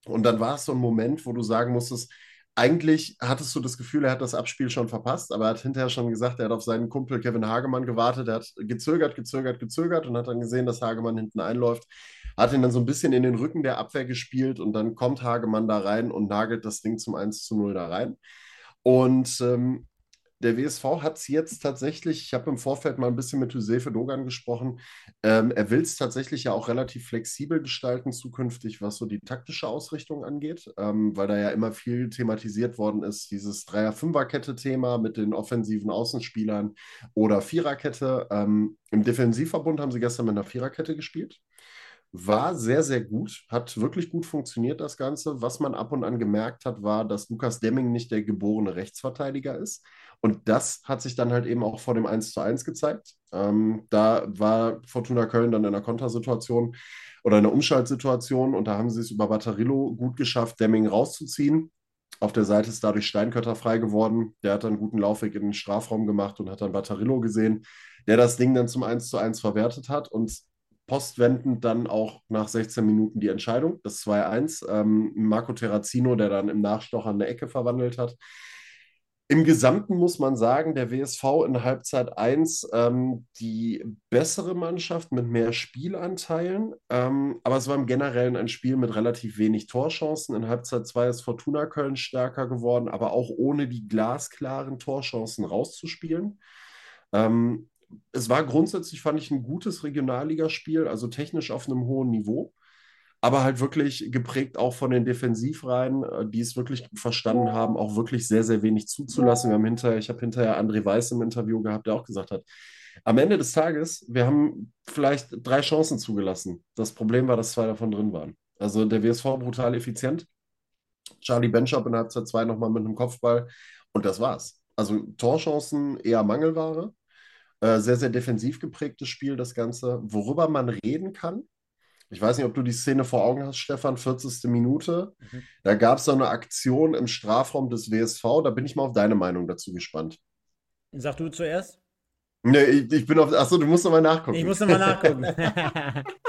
Und dann war es so ein Moment, wo du sagen musstest, eigentlich hattest du das Gefühl, er hat das Abspiel schon verpasst, aber er hat hinterher schon gesagt, er hat auf seinen Kumpel Kevin Hagemann gewartet. Er hat gezögert, gezögert, gezögert und hat dann gesehen, dass Hagemann hinten einläuft. Hat ihn dann so ein bisschen in den Rücken der Abwehr gespielt und dann kommt Hagemann da rein und nagelt das Ding zum 1 zu 0 da rein. Und ähm, der WSV hat es jetzt tatsächlich, ich habe im Vorfeld mal ein bisschen mit Josefe Dogan gesprochen, ähm, er will es tatsächlich ja auch relativ flexibel gestalten zukünftig, was so die taktische Ausrichtung angeht, ähm, weil da ja immer viel thematisiert worden ist, dieses Dreier-Fünfer-Kette-Thema mit den offensiven Außenspielern oder Viererkette. Ähm, Im Defensivverbund haben sie gestern mit einer Viererkette gespielt. War sehr, sehr gut, hat wirklich gut funktioniert, das Ganze. Was man ab und an gemerkt hat, war, dass Lukas Demming nicht der geborene Rechtsverteidiger ist. Und das hat sich dann halt eben auch vor dem 1 zu 1 gezeigt. Ähm, da war Fortuna Köln dann in einer Kontersituation oder in einer Umschaltsituation und da haben sie es über Batterillo gut geschafft, Demming rauszuziehen. Auf der Seite ist dadurch Steinkötter frei geworden. Der hat dann einen guten Laufweg in den Strafraum gemacht und hat dann Batterillo gesehen, der das Ding dann zum 1 zu 1 verwertet hat und postwendend dann auch nach 16 Minuten die Entscheidung, das 2-1. Ähm, Marco Terrazino, der dann im Nachstocher eine Ecke verwandelt hat. Im Gesamten muss man sagen, der WSV in Halbzeit 1 ähm, die bessere Mannschaft mit mehr Spielanteilen, ähm, aber es war im Generellen ein Spiel mit relativ wenig Torchancen. In Halbzeit 2 ist Fortuna Köln stärker geworden, aber auch ohne die glasklaren Torchancen rauszuspielen. Ähm, es war grundsätzlich, fand ich, ein gutes Regionalligaspiel, also technisch auf einem hohen Niveau aber halt wirklich geprägt auch von den Defensivreihen, äh, die es wirklich verstanden haben, auch wirklich sehr, sehr wenig zuzulassen. Wir haben hinterher, ich habe hinterher André Weiß im Interview gehabt, der auch gesagt hat, am Ende des Tages, wir haben vielleicht drei Chancen zugelassen. Das Problem war, dass zwei davon drin waren. Also der WSV brutal effizient. Charlie Benchop in Halbzeit 2 nochmal mit einem Kopfball und das war's. Also Torchancen eher Mangelware. Äh, sehr, sehr defensiv geprägtes Spiel, das Ganze. Worüber man reden kann, ich weiß nicht, ob du die Szene vor Augen hast, Stefan, 40. Minute. Mhm. Da gab es so eine Aktion im Strafraum des WSV. Da bin ich mal auf deine Meinung dazu gespannt. Sag du zuerst. Nee, ich, ich bin auf. Achso, du musst nochmal nachgucken. Ich muss nochmal nachgucken. [laughs] [laughs]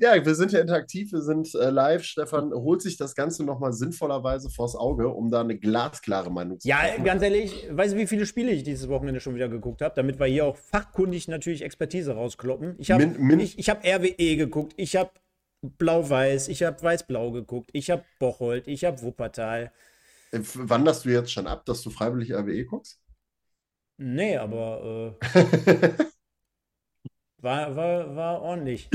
ja, wir sind ja interaktiv, wir sind äh, live. Stefan holt sich das Ganze nochmal sinnvollerweise vors Auge, um da eine glasklare Meinung zu haben. Ja, ganz ehrlich, weißt du, wie viele Spiele ich dieses Wochenende schon wieder geguckt habe, damit wir hier auch fachkundig natürlich Expertise rauskloppen. Ich habe ich, ich hab RWE geguckt, ich habe Blau-Weiß, ich habe Weiß-Blau geguckt, ich habe Bocholt, ich habe Wuppertal. Äh, wanderst du jetzt schon ab, dass du freiwillig RWE guckst? Nee, aber äh, [laughs] war, war, war ordentlich.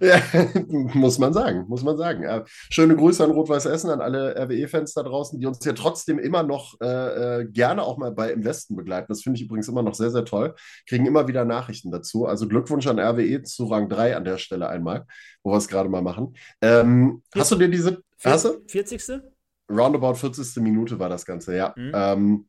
Ja, [laughs] muss man sagen, muss man sagen. Ja. Schöne Grüße an Rot-Weiß Essen, an alle RWE-Fans da draußen, die uns ja trotzdem immer noch äh, äh, gerne auch mal bei Im Westen begleiten. Das finde ich übrigens immer noch sehr, sehr toll. Kriegen immer wieder Nachrichten dazu. Also Glückwunsch an RWE zu Rang 3 an der Stelle einmal, wo wir es gerade mal machen. Ähm, hast du dir diese. 40. Roundabout 40. Minute war das Ganze, ja. Mhm. Ähm,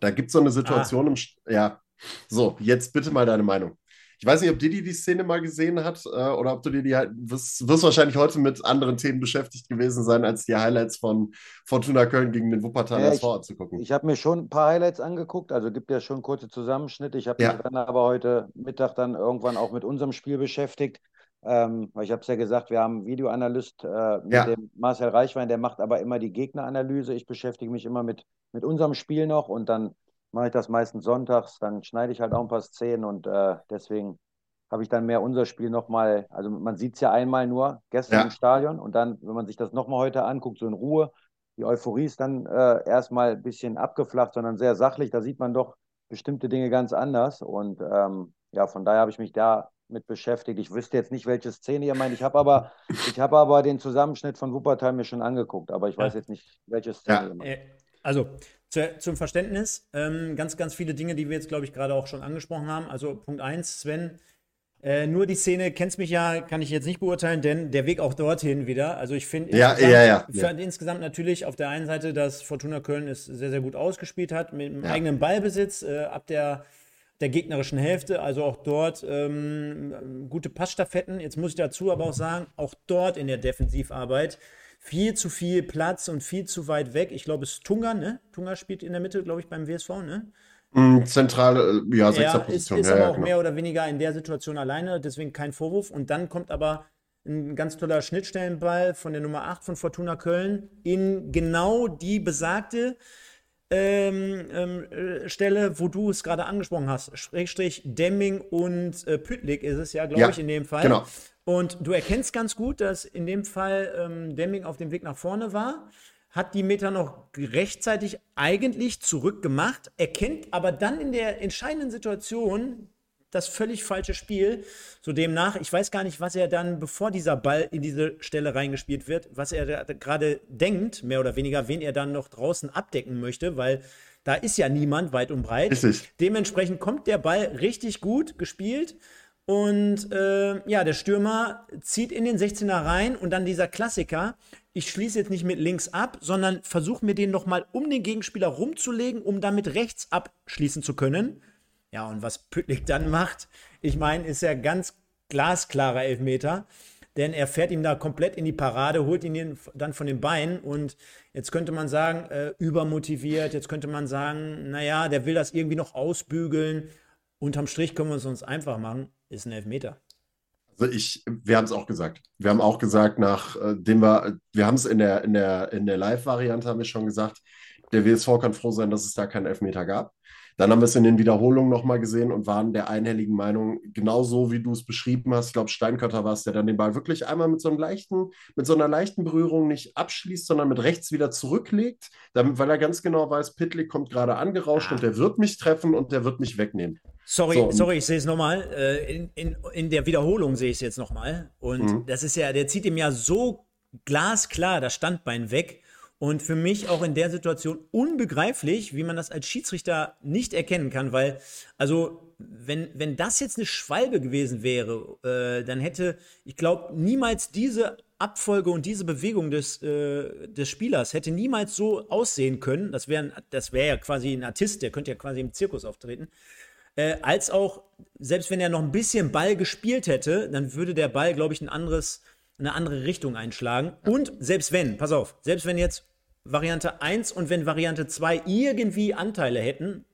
da gibt es so eine Situation ah. im. Ja. So, jetzt bitte mal deine Meinung. Ich weiß nicht, ob Didi die Szene mal gesehen hat äh, oder ob du dir die halt, wirst, wirst wahrscheinlich heute mit anderen Themen beschäftigt gewesen sein, als die Highlights von Fortuna Köln gegen den Wuppertal ja, SV anzugucken. Ich habe mir schon ein paar Highlights angeguckt, also gibt ja schon kurze Zusammenschnitte. Ich habe ja. mich dann aber heute Mittag dann irgendwann auch mit unserem Spiel beschäftigt. Ähm, ich habe es ja gesagt, wir haben einen Videoanalyst äh, mit ja. dem Marcel Reichwein, der macht aber immer die Gegneranalyse. Ich beschäftige mich immer mit, mit unserem Spiel noch und dann mache ich das meistens sonntags, dann schneide ich halt auch ein paar Szenen und äh, deswegen habe ich dann mehr unser Spiel nochmal, also man sieht es ja einmal nur gestern ja. im Stadion und dann, wenn man sich das nochmal heute anguckt, so in Ruhe, die Euphorie ist dann äh, erstmal ein bisschen abgeflacht, sondern sehr sachlich, da sieht man doch bestimmte Dinge ganz anders und ähm, ja, von daher habe ich mich da mit beschäftigt. Ich wüsste jetzt nicht, welche Szene ihr meint. Ich habe aber, ich habe aber den Zusammenschnitt von Wuppertal mir schon angeguckt, aber ich weiß jetzt nicht, welche Szene ja. ihr meint. Also zu, zum Verständnis, ähm, ganz, ganz viele Dinge, die wir jetzt, glaube ich, gerade auch schon angesprochen haben. Also Punkt 1, Sven, äh, nur die Szene, kennst mich ja, kann ich jetzt nicht beurteilen, denn der Weg auch dorthin wieder. Also ich finde ja, ja, ja, ja. insgesamt natürlich auf der einen Seite, dass Fortuna Köln es sehr, sehr gut ausgespielt hat, mit einem ja. eigenen Ballbesitz äh, ab der, der gegnerischen Hälfte. Also auch dort ähm, gute Passstaffetten. Jetzt muss ich dazu aber auch sagen, auch dort in der Defensivarbeit viel zu viel Platz und viel zu weit weg. Ich glaube, es ist Tunga, ne? Tunga spielt in der Mitte, glaube ich, beim WSV, ne? Mm, zentrale, äh, ja, Sechserposition. Ist, ist ja, aber auch genau. mehr oder weniger in der Situation alleine, deswegen kein Vorwurf. Und dann kommt aber ein ganz toller Schnittstellenball von der Nummer 8 von Fortuna Köln in genau die besagte ähm, ähm, äh, Stelle, wo du es gerade angesprochen hast. Schrägstrich Demming und äh, Pütlik ist es ja, glaube ja, ich, in dem Fall. Genau. Und du erkennst ganz gut, dass in dem Fall ähm, Demming auf dem Weg nach vorne war hat die Meter noch rechtzeitig eigentlich zurückgemacht, erkennt aber dann in der entscheidenden Situation das völlig falsche Spiel. So demnach, ich weiß gar nicht, was er dann, bevor dieser Ball in diese Stelle reingespielt wird, was er gerade denkt, mehr oder weniger, wen er dann noch draußen abdecken möchte, weil da ist ja niemand weit und breit. Dementsprechend kommt der Ball richtig gut gespielt Und äh, ja, der Stürmer zieht in den 16er rein und dann dieser Klassiker. Ich schließe jetzt nicht mit links ab, sondern versuche mir den nochmal um den Gegenspieler rumzulegen, um damit rechts abschließen zu können. Ja, und was Püttlik dann macht, ich meine, ist ja ganz glasklarer Elfmeter, denn er fährt ihm da komplett in die Parade, holt ihn dann von den Beinen und jetzt könnte man sagen, äh, übermotiviert, jetzt könnte man sagen, naja, der will das irgendwie noch ausbügeln. Unterm Strich können wir es uns einfach machen, ist ein Elfmeter. Also ich, wir haben es auch gesagt. Wir haben auch gesagt, nachdem äh, wir, wir haben es in der, in der, in der Live-Variante, haben wir schon gesagt, der WSV kann froh sein, dass es da keinen Elfmeter gab. Dann haben wir es in den Wiederholungen nochmal gesehen und waren der einhelligen Meinung, genauso wie du es beschrieben hast. Ich glaube, Steinkötter war es, der dann den Ball wirklich einmal mit so, einem leichten, mit so einer leichten Berührung nicht abschließt, sondern mit rechts wieder zurücklegt, damit, weil er ganz genau weiß, Pitlick kommt gerade angerauscht ah. und der wird mich treffen und der wird mich wegnehmen. Sorry, so, sorry, ich sehe es nochmal. Äh, in, in, in der Wiederholung sehe ich es jetzt nochmal. Und mhm. das ist ja, der zieht ihm ja so glasklar das Standbein weg. Und für mich auch in der Situation unbegreiflich, wie man das als Schiedsrichter nicht erkennen kann, weil, also, wenn, wenn das jetzt eine Schwalbe gewesen wäre, äh, dann hätte, ich glaube, niemals diese Abfolge und diese Bewegung des, äh, des Spielers hätte niemals so aussehen können. Das wäre das wär ja quasi ein Artist, der könnte ja quasi im Zirkus auftreten. Äh, als auch, selbst wenn er noch ein bisschen Ball gespielt hätte, dann würde der Ball, glaube ich, ein anderes, eine andere Richtung einschlagen. Und selbst wenn, pass auf, selbst wenn jetzt Variante 1 und wenn Variante 2 irgendwie Anteile hätten,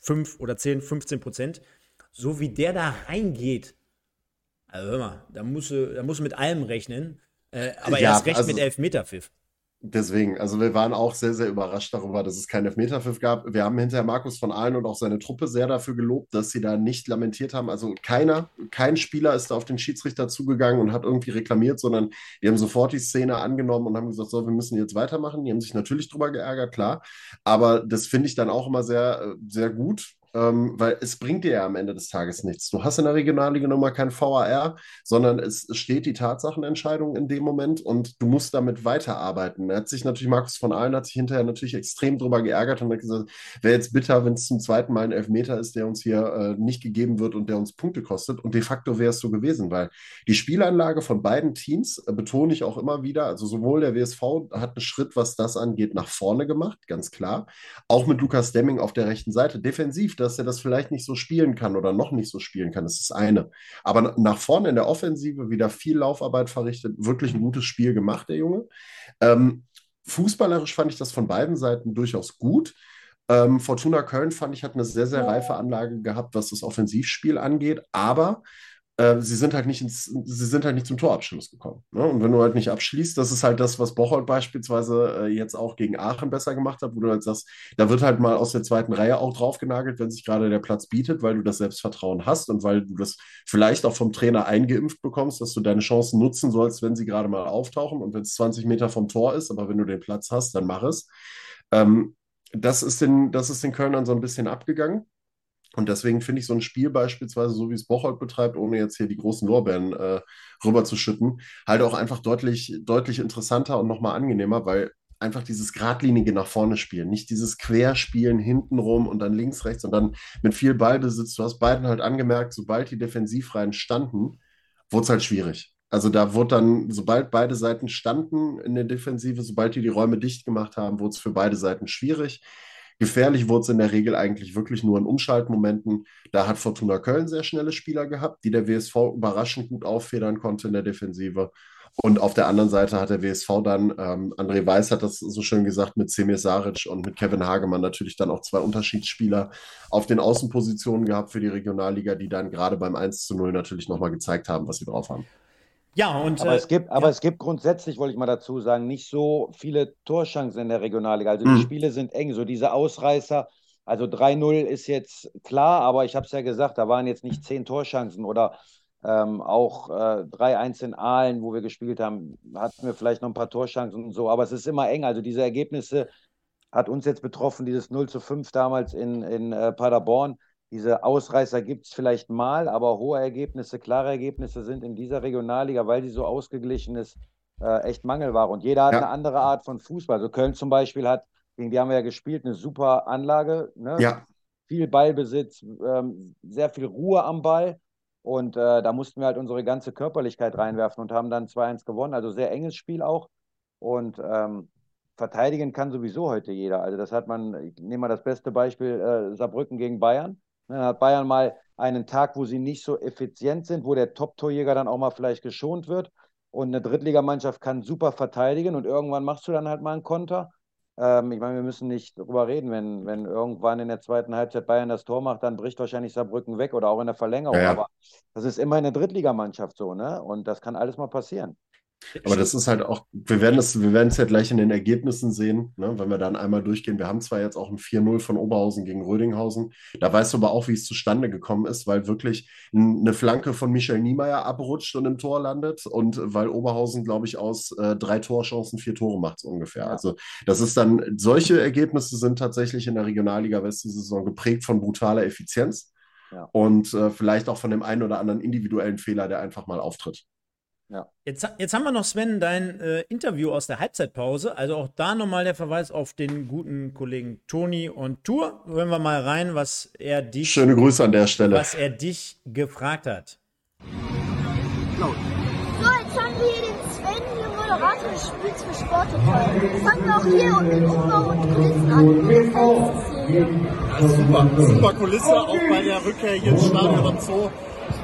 5 oder 10, 15 Prozent, so wie der da reingeht, also hör mal, da musst du, da musst du mit allem rechnen. Äh, aber ja, erst recht also, mit Elfmeterpfiff. Deswegen, also wir waren auch sehr, sehr überrascht darüber, dass es keinen Elfmeterpfiff gab. Wir haben hinterher Markus von Ahlen und auch seine Truppe sehr dafür gelobt, dass sie da nicht lamentiert haben. Also keiner, kein Spieler ist da auf den Schiedsrichter zugegangen und hat irgendwie reklamiert, sondern die haben sofort die Szene angenommen und haben gesagt, so, wir müssen jetzt weitermachen. Die haben sich natürlich drüber geärgert, klar. Aber das finde ich dann auch immer sehr, sehr gut, ähm, weil es bringt dir ja am Ende des Tages nichts. Du hast in der Regionalliga nochmal kein VAR, sondern es steht die Tatsachenentscheidung in dem Moment und du musst damit weiterarbeiten. Er hat sich natürlich, Markus von Ahlen hat sich hinterher natürlich extrem drüber geärgert und hat gesagt, wäre jetzt bitter, wenn es zum zweiten Mal ein Elfmeter ist, der uns hier äh, nicht gegeben wird und der uns Punkte kostet. Und de facto wäre es so gewesen, weil die Spielanlage von beiden Teams, äh, betone ich auch immer wieder, also sowohl der WSV hat einen Schritt, was das angeht, nach vorne gemacht, ganz klar. Auch mit Lukas Demming auf der rechten Seite. Defensiv dass er das vielleicht nicht so spielen kann oder noch nicht so spielen kann. Das ist eine. Aber nach vorne in der Offensive wieder viel Laufarbeit verrichtet, wirklich ein gutes Spiel gemacht, der Junge. Ähm, fußballerisch fand ich das von beiden Seiten durchaus gut. Ähm, Fortuna Köln fand ich hat eine sehr, sehr reife Anlage gehabt, was das Offensivspiel angeht. Aber äh, sie sind halt nicht ins, sie sind halt nicht zum Torabschluss gekommen. Ne? Und wenn du halt nicht abschließt, das ist halt das, was Bocholt beispielsweise äh, jetzt auch gegen Aachen besser gemacht hat, wo du halt sagst, da wird halt mal aus der zweiten Reihe auch draufgenagelt, wenn sich gerade der Platz bietet, weil du das Selbstvertrauen hast und weil du das vielleicht auch vom Trainer eingeimpft bekommst, dass du deine Chancen nutzen sollst, wenn sie gerade mal auftauchen und wenn es 20 Meter vom Tor ist, aber wenn du den Platz hast, dann mach es. Ähm, das ist den, das ist den Kölnern so ein bisschen abgegangen. Und deswegen finde ich so ein Spiel beispielsweise, so wie es Bocholt betreibt, ohne jetzt hier die großen Lorbeeren äh, rüberzuschütten, halt auch einfach deutlich, deutlich interessanter und nochmal angenehmer, weil einfach dieses geradlinige nach vorne spielen, nicht dieses Querspielen hintenrum und dann links, rechts und dann mit viel Ballbesitz. Du hast beiden halt angemerkt, sobald die Defensivreihen standen, wurde es halt schwierig. Also da wurde dann, sobald beide Seiten standen in der Defensive, sobald die die Räume dicht gemacht haben, wurde es für beide Seiten schwierig. Gefährlich wurde es in der Regel eigentlich wirklich nur in Umschaltmomenten. Da hat Fortuna Köln sehr schnelle Spieler gehabt, die der WSV überraschend gut auffedern konnte in der Defensive. Und auf der anderen Seite hat der WSV dann, ähm, André Weiß hat das so schön gesagt, mit Semir Saric und mit Kevin Hagemann natürlich dann auch zwei Unterschiedsspieler auf den Außenpositionen gehabt für die Regionalliga, die dann gerade beim 1 zu 0 natürlich nochmal gezeigt haben, was sie drauf haben. Ja, und. Aber, äh, es, gibt, aber ja. es gibt grundsätzlich, wollte ich mal dazu sagen, nicht so viele Torchancen in der Regionalliga. Also die mhm. Spiele sind eng, so diese Ausreißer. Also 3-0 ist jetzt klar, aber ich habe es ja gesagt, da waren jetzt nicht zehn Torchancen oder ähm, auch äh, 3-1 in Aalen, wo wir gespielt haben, hatten wir vielleicht noch ein paar Torchancen und so, aber es ist immer eng. Also diese Ergebnisse hat uns jetzt betroffen, dieses 0 zu 5 damals in, in äh, Paderborn diese Ausreißer gibt es vielleicht mal, aber hohe Ergebnisse, klare Ergebnisse sind in dieser Regionalliga, weil sie so ausgeglichen ist, äh, echt Mangelware. Und jeder hat ja. eine andere Art von Fußball. Also Köln zum Beispiel hat, gegen die haben wir ja gespielt, eine super Anlage. Ne? Ja. Viel Ballbesitz, ähm, sehr viel Ruhe am Ball. Und äh, da mussten wir halt unsere ganze Körperlichkeit reinwerfen und haben dann 2-1 gewonnen. Also sehr enges Spiel auch. Und ähm, verteidigen kann sowieso heute jeder. Also das hat man, ich nehme mal das beste Beispiel, äh, Saarbrücken gegen Bayern. Dann hat Bayern mal einen Tag, wo sie nicht so effizient sind, wo der Top-Torjäger dann auch mal vielleicht geschont wird. Und eine Drittligamannschaft kann super verteidigen und irgendwann machst du dann halt mal einen Konter. Ähm, ich meine, wir müssen nicht drüber reden, wenn, wenn irgendwann in der zweiten Halbzeit Bayern das Tor macht, dann bricht wahrscheinlich Saarbrücken weg oder auch in der Verlängerung. Ja, ja. Aber das ist immer eine Drittligamannschaft so, ne? Und das kann alles mal passieren. Aber das ist halt auch, wir werden es, wir werden es ja gleich in den Ergebnissen sehen, ne, wenn wir dann einmal durchgehen. Wir haben zwar jetzt auch ein 4-0 von Oberhausen gegen Rödinghausen. Da weißt du aber auch, wie es zustande gekommen ist, weil wirklich eine Flanke von Michael Niemeyer abrutscht und im Tor landet und weil Oberhausen, glaube ich, aus äh, drei Torchancen vier Tore macht, so ungefähr. Also, das ist dann, solche Ergebnisse sind tatsächlich in der Regionalliga West die Saison geprägt von brutaler Effizienz. Ja. Und äh, vielleicht auch von dem einen oder anderen individuellen Fehler, der einfach mal auftritt. Ja. Jetzt, jetzt haben wir noch, Sven, dein äh, Interview aus der Halbzeitpause. Also auch da nochmal der Verweis auf den guten Kollegen Toni und Tour. Hören wir mal rein, was er dich. Schöne Grüße an der Stelle. Was er dich gefragt hat. So, jetzt haben wir hier den Sven, den Moderator des Spiels für Sporthotel. Fangen wir auch hier um den Umbau und Kulissen an. Ja, super, super Kulisse, auch bei der Rückkehr hier ins Stadion am Zoo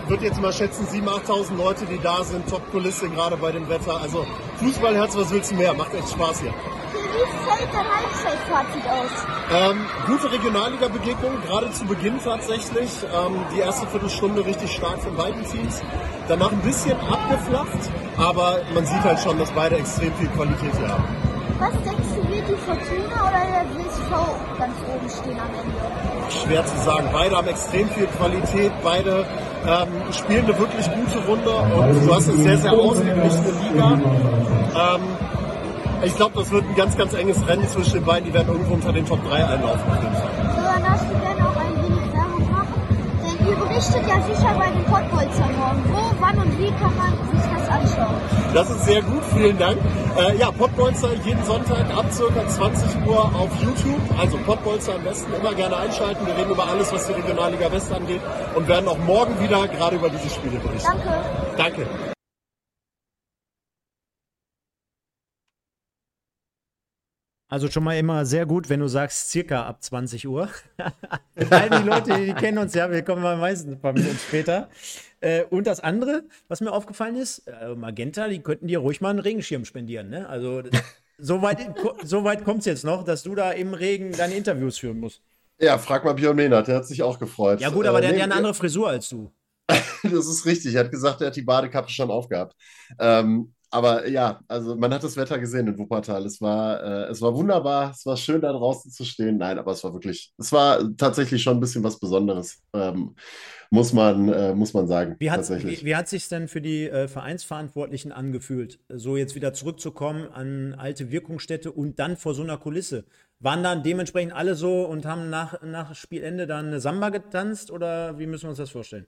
würde jetzt mal schätzen, 7.000, 8.000 Leute, die da sind. Top-Kulisse, gerade bei dem Wetter. Also Fußballherz, was willst du mehr? Macht echt Spaß hier. Wie fällt dein Halbzeitfazit aus? Ähm, gute Regionalliga-Begegnung, gerade zu Beginn tatsächlich. Ähm, die erste Viertelstunde richtig stark von beiden Teams. Danach ein bisschen abgeflacht, aber man sieht halt schon, dass beide extrem viel Qualität hier haben. Was denkst du, die Fortuna oder der WSV ganz oben stehen am Ende? Schwer zu sagen. Beide haben extrem viel Qualität, beide ähm, spielen eine wirklich gute Runde und du hast eine sehr, sehr ausgeglichene Liga. Ähm, ich glaube, das wird ein ganz, ganz enges Rennen zwischen den beiden. Die werden irgendwo unter den Top 3 einlaufen. Auf jeden Fall. So, dann darfst du gerne auch ein wenig Werbung machen. Denn ihr berichtet ja sicher bei den Pottbolzer morgen. Wo, wann und wie kann man sich das anschauen? Das ist sehr gut, vielen Dank. Äh, ja, Pottbolzer jeden Sonntag ab ca. 20 Uhr auf YouTube. Also Pottbolzer am besten immer gerne einschalten. Wir reden über alles, was die Regionalliga West angeht und werden auch morgen wieder gerade über diese Spiele berichten. Danke. Danke. Also schon mal immer sehr gut, wenn du sagst, circa ab 20 Uhr. [laughs] All die Leute, die kennen uns ja, wir kommen mal meistens ein paar Minuten später. Äh, und das andere, was mir aufgefallen ist, äh, Magenta, die könnten dir ruhig mal einen Regenschirm spendieren. Ne? Also so weit, so weit kommt es jetzt noch, dass du da im Regen deine Interviews führen musst. Ja, frag mal Björn Mehnert, der hat sich auch gefreut. Ja gut, aber äh, der nee, hat ja eine andere Frisur als du. [laughs] das ist richtig, er hat gesagt, er hat die Badekappe schon aufgehabt. Ähm, aber ja, also man hat das Wetter gesehen in Wuppertal. Es war, äh, es war wunderbar, es war schön da draußen zu stehen. Nein, aber es war wirklich, es war tatsächlich schon ein bisschen was Besonderes, ähm, muss, man, äh, muss man sagen. Wie hat wie, wie hat sich denn für die äh, Vereinsverantwortlichen angefühlt, so jetzt wieder zurückzukommen an alte Wirkungsstätte und dann vor so einer Kulisse? Waren dann dementsprechend alle so und haben nach, nach Spielende dann eine Samba getanzt oder wie müssen wir uns das vorstellen?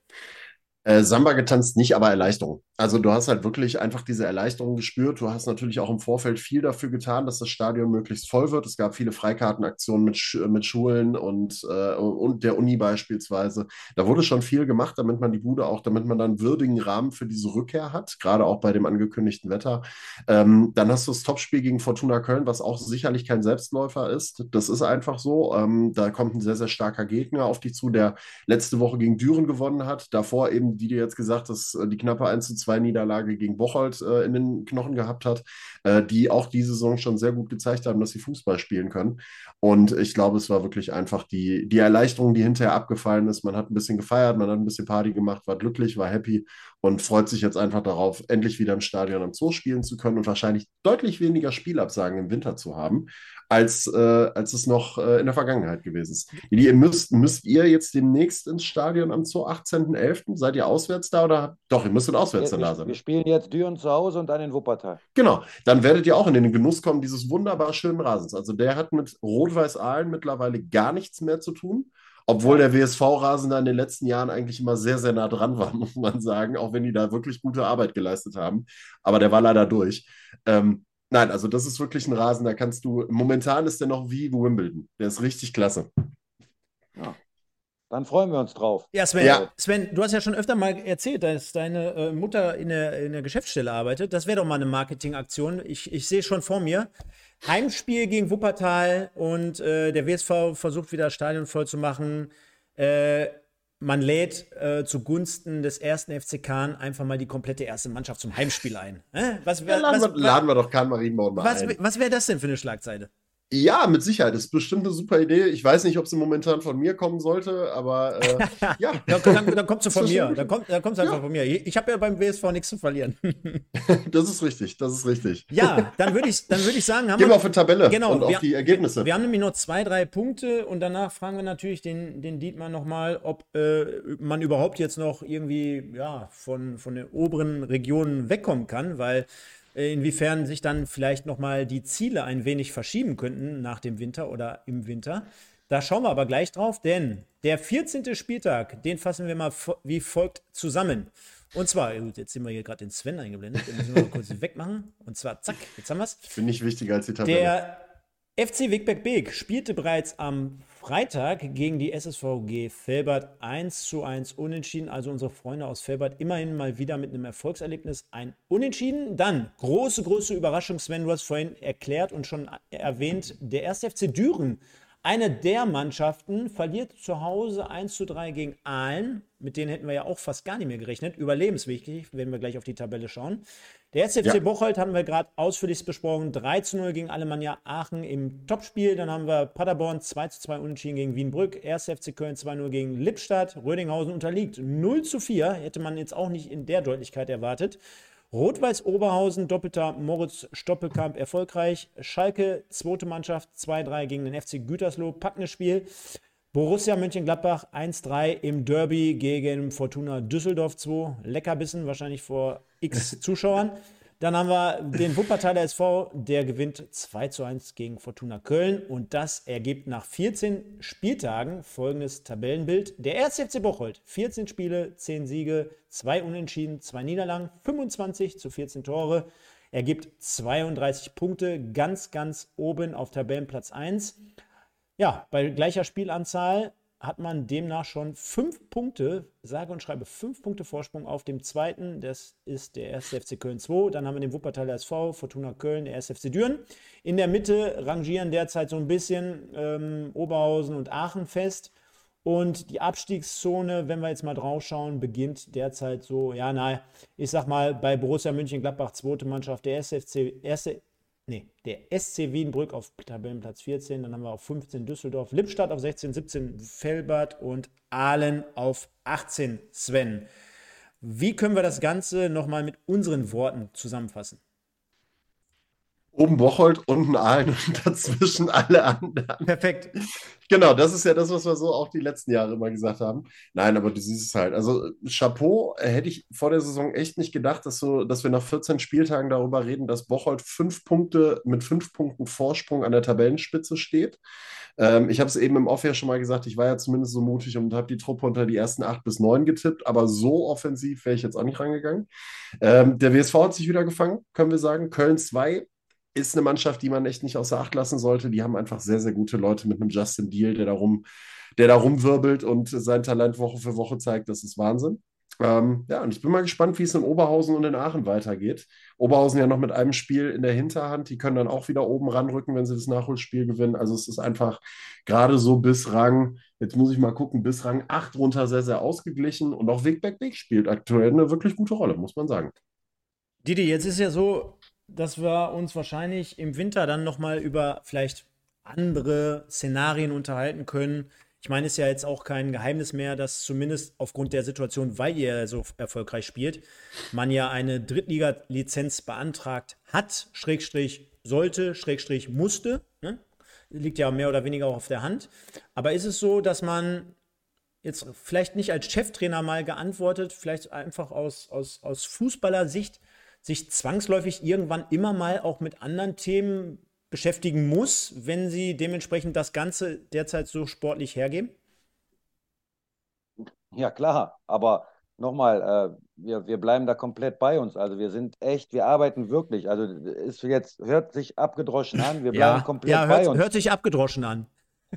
Äh, Samba getanzt nicht, aber Erleichterung. Also du hast halt wirklich einfach diese Erleichterung gespürt. Du hast natürlich auch im Vorfeld viel dafür getan, dass das Stadion möglichst voll wird. Es gab viele Freikartenaktionen mit, mit Schulen und, äh, und der Uni beispielsweise. Da wurde schon viel gemacht, damit man die Bude auch, damit man dann würdigen Rahmen für diese Rückkehr hat, gerade auch bei dem angekündigten Wetter. Ähm, dann hast du das Topspiel gegen Fortuna Köln, was auch sicherlich kein Selbstläufer ist. Das ist einfach so. Ähm, da kommt ein sehr, sehr starker Gegner auf dich zu, der letzte Woche gegen Düren gewonnen hat. Davor eben, die dir jetzt gesagt hast, die knappe 1 zu 2 2-Niederlage gegen Bocholt äh, in den Knochen gehabt hat, äh, die auch diese Saison schon sehr gut gezeigt haben, dass sie Fußball spielen können. Und ich glaube, es war wirklich einfach die, die Erleichterung, die hinterher abgefallen ist. Man hat ein bisschen gefeiert, man hat ein bisschen Party gemacht, war glücklich, war happy und freut sich jetzt einfach darauf, endlich wieder im Stadion am Zoo spielen zu können und wahrscheinlich deutlich weniger Spielabsagen im Winter zu haben als, äh, als es noch äh, in der Vergangenheit gewesen ist. Ihr müsst, müsst ihr jetzt demnächst ins Stadion am 18.11.? Seid ihr auswärts da oder? Doch, ihr müsstet auswärts wir, da sein. Wir spielen jetzt Düren zu Hause und dann in Wuppertal. Genau, dann werdet ihr auch in den Genuss kommen dieses wunderbar schönen Rasens. Also der hat mit Rot-Weiß-Aalen mittlerweile gar nichts mehr zu tun. Obwohl der WSV-Rasen da in den letzten Jahren eigentlich immer sehr, sehr nah dran war, [laughs] muss man sagen, auch wenn die da wirklich gute Arbeit geleistet haben. Aber der war leider durch. Ähm, Nein, also das ist wirklich ein Rasen, da kannst du, momentan ist der noch wie Wimbledon. Der ist richtig klasse. Ja. Dann freuen wir uns drauf. Ja, Sven, Ja. Sven, du hast ja schon öfter mal erzählt, dass deine äh, Mutter in der, in der Geschäftsstelle arbeitet. Das wäre doch mal eine Marketingaktion. Ich, ich sehe schon vor mir. Heimspiel gegen Wuppertal und äh, der WSV versucht wieder das Stadion voll zu machen. Äh, man lädt äh, zugunsten des ersten FC Kahn einfach mal die komplette erste Mannschaft zum Heimspiel ein. Hä? Was Ja, wäre laden, was, wir, laden wir doch Kahn Marienborn mal was, ein. was wär das denn für eine Schlagzeile? Ja, mit Sicherheit. Das ist bestimmt eine super Idee. Ich weiß nicht, ob sie momentan von mir kommen sollte, aber äh, ja. [laughs] Dann, dann, dann kommt sie von mir. Dann kommt dann kommt's einfach Ja. von mir. Ich habe ja beim WSV nichts zu verlieren. [laughs] Das ist richtig, das ist richtig. Ja, dann würde ich, dann würd ich sagen, haben Gehen wir auf die Tabelle Genau, und auf die Ergebnisse. wir haben nämlich noch zwei, drei Punkte und danach fragen wir natürlich den, den Dietmar nochmal, ob äh, man überhaupt jetzt noch irgendwie ja, von, von den oberen Regionen wegkommen kann, weil inwiefern sich dann vielleicht nochmal die Ziele ein wenig verschieben könnten nach dem Winter oder im Winter. Da schauen wir aber gleich drauf, denn der 14. Spieltag, den fassen wir mal wie folgt zusammen. Und zwar, jetzt sind wir hier gerade den Sven eingeblendet, den müssen wir mal kurz [laughs] wegmachen. Und zwar, zack, jetzt haben wir es. Bin nicht wichtiger als die Tabelle. Der FC Wigberg Beek spielte bereits am Freitag gegen die SSVG Felbert 1 zu 1 unentschieden. Also unsere Freunde aus Felbert immerhin mal wieder mit einem Erfolgserlebnis ein Unentschieden. Dann große, große Überraschung, Sven, du hast vorhin erklärt und schon erwähnt, der 1. FC Düren, eine der Mannschaften, verliert zu Hause 1 zu 3 gegen Aalen. Mit denen hätten wir ja auch fast gar nicht mehr gerechnet. Überlebenswichtig, wenn wir gleich auf die Tabelle schauen. Der SFC Ja. Bocholt haben wir gerade ausführlich besprochen. 3 zu 0 gegen Alemannia Aachen im Topspiel. Dann haben wir Paderborn 2 zu 2 unentschieden gegen Wienbrück. 1. FC Köln 2-0 gegen Lippstadt. Rödinghausen unterliegt 0 zu 4. Hätte man jetzt auch nicht in der Deutlichkeit erwartet. Rot-Weiß Oberhausen, doppelter Moritz Stoppelkamp erfolgreich. Schalke, zweite Mannschaft, 2-3 gegen den FC Gütersloh, packendes Spiel. Borussia Mönchengladbach 1-3 im Derby gegen Fortuna Düsseldorf 2. Leckerbissen, wahrscheinlich vor x Zuschauern. Dann haben wir den Wuppertaler SV, der gewinnt 2 zu 1 gegen Fortuna Köln. Und das ergibt nach 14 Spieltagen folgendes Tabellenbild. Der 1. FC Bocholt, 14 Spiele, 10 Siege, 2 Unentschieden, 2 Niederlagen, 25 zu 14 Tore. Ergibt 32 Punkte, ganz, ganz oben auf Tabellenplatz 1. Ja, bei gleicher Spielanzahl hat man demnach schon fünf Punkte, sage und schreibe fünf Punkte Vorsprung auf dem zweiten. Das ist der 1. FC Köln 2. Dann haben wir den Wuppertaler SV, Fortuna Köln, der 1. FC Düren. In der Mitte rangieren derzeit so ein bisschen ähm, Oberhausen und Aachen fest. Und die Abstiegszone, wenn wir jetzt mal drauf schauen, beginnt derzeit so, ja, nein, ich sag mal, bei Borussia Mönchengladbach, zweite Mannschaft, der SFC, erste, nee, der SC Wienbrück auf Tabellenplatz 14, dann haben wir auf 15 Düsseldorf, Lippstadt auf 16, 17 Felbert und Aalen auf 18, Sven. Wie können wir das Ganze nochmal mit unseren Worten zusammenfassen? Oben Bocholt, unten Aalen und [laughs] dazwischen alle anderen. Perfekt. Genau, das ist ja das, was wir so auch die letzten Jahre immer gesagt haben. Nein, aber du siehst es halt. Also Chapeau, äh, hätte ich vor der Saison echt nicht gedacht, dass, so, dass wir nach 14 Spieltagen darüber reden, dass Bocholt fünf Punkte mit fünf Punkten Vorsprung an der Tabellenspitze steht. Ähm, ich habe es eben im Off ja schon mal gesagt, ich war ja zumindest so mutig und habe die Truppe unter die ersten acht bis neun getippt, aber so offensiv wäre ich jetzt auch nicht rangegangen. Ähm, der WSV hat sich wieder gefangen, können wir sagen. Köln 2 ist eine Mannschaft, die man echt nicht außer Acht lassen sollte. Die haben einfach sehr, sehr gute Leute mit einem Justin Deal, der da, rum, der da rumwirbelt und sein Talent Woche für Woche zeigt. Das ist Wahnsinn. Ähm, ja, und ich bin mal gespannt, wie es in Oberhausen und in Aachen weitergeht. Oberhausen ja noch mit einem Spiel in der Hinterhand. Die können dann auch wieder oben ranrücken, wenn sie das Nachholspiel gewinnen. Also es ist einfach gerade so bis Rang, jetzt muss ich mal gucken, bis Rang 8 runter sehr, sehr ausgeglichen. Und auch Wegback Weg spielt aktuell eine wirklich gute Rolle, muss man sagen. Didi, jetzt ist ja so, dass wir uns wahrscheinlich im Winter dann nochmal über vielleicht andere Szenarien unterhalten können. Ich meine, es ist ja jetzt auch kein Geheimnis mehr, dass zumindest aufgrund der Situation, weil ihr so erfolgreich spielt, man ja eine Drittliga-Lizenz beantragt hat, Schrägstrich sollte, Schrägstrich musste. Ne? Liegt ja mehr oder weniger auch auf der Hand. Aber ist es so, dass man jetzt vielleicht nicht als Cheftrainer mal geantwortet, vielleicht einfach aus, aus, aus Fußballersicht sich zwangsläufig irgendwann immer mal auch mit anderen Themen beschäftigen muss, wenn sie dementsprechend das Ganze derzeit so sportlich hergeben? Ja, klar, aber nochmal, äh, wir, wir bleiben da komplett bei uns. Also wir sind echt, wir arbeiten wirklich. Also ist jetzt, hört sich abgedroschen an, wir bleiben komplett ja bei hört, uns. hört sich abgedroschen an.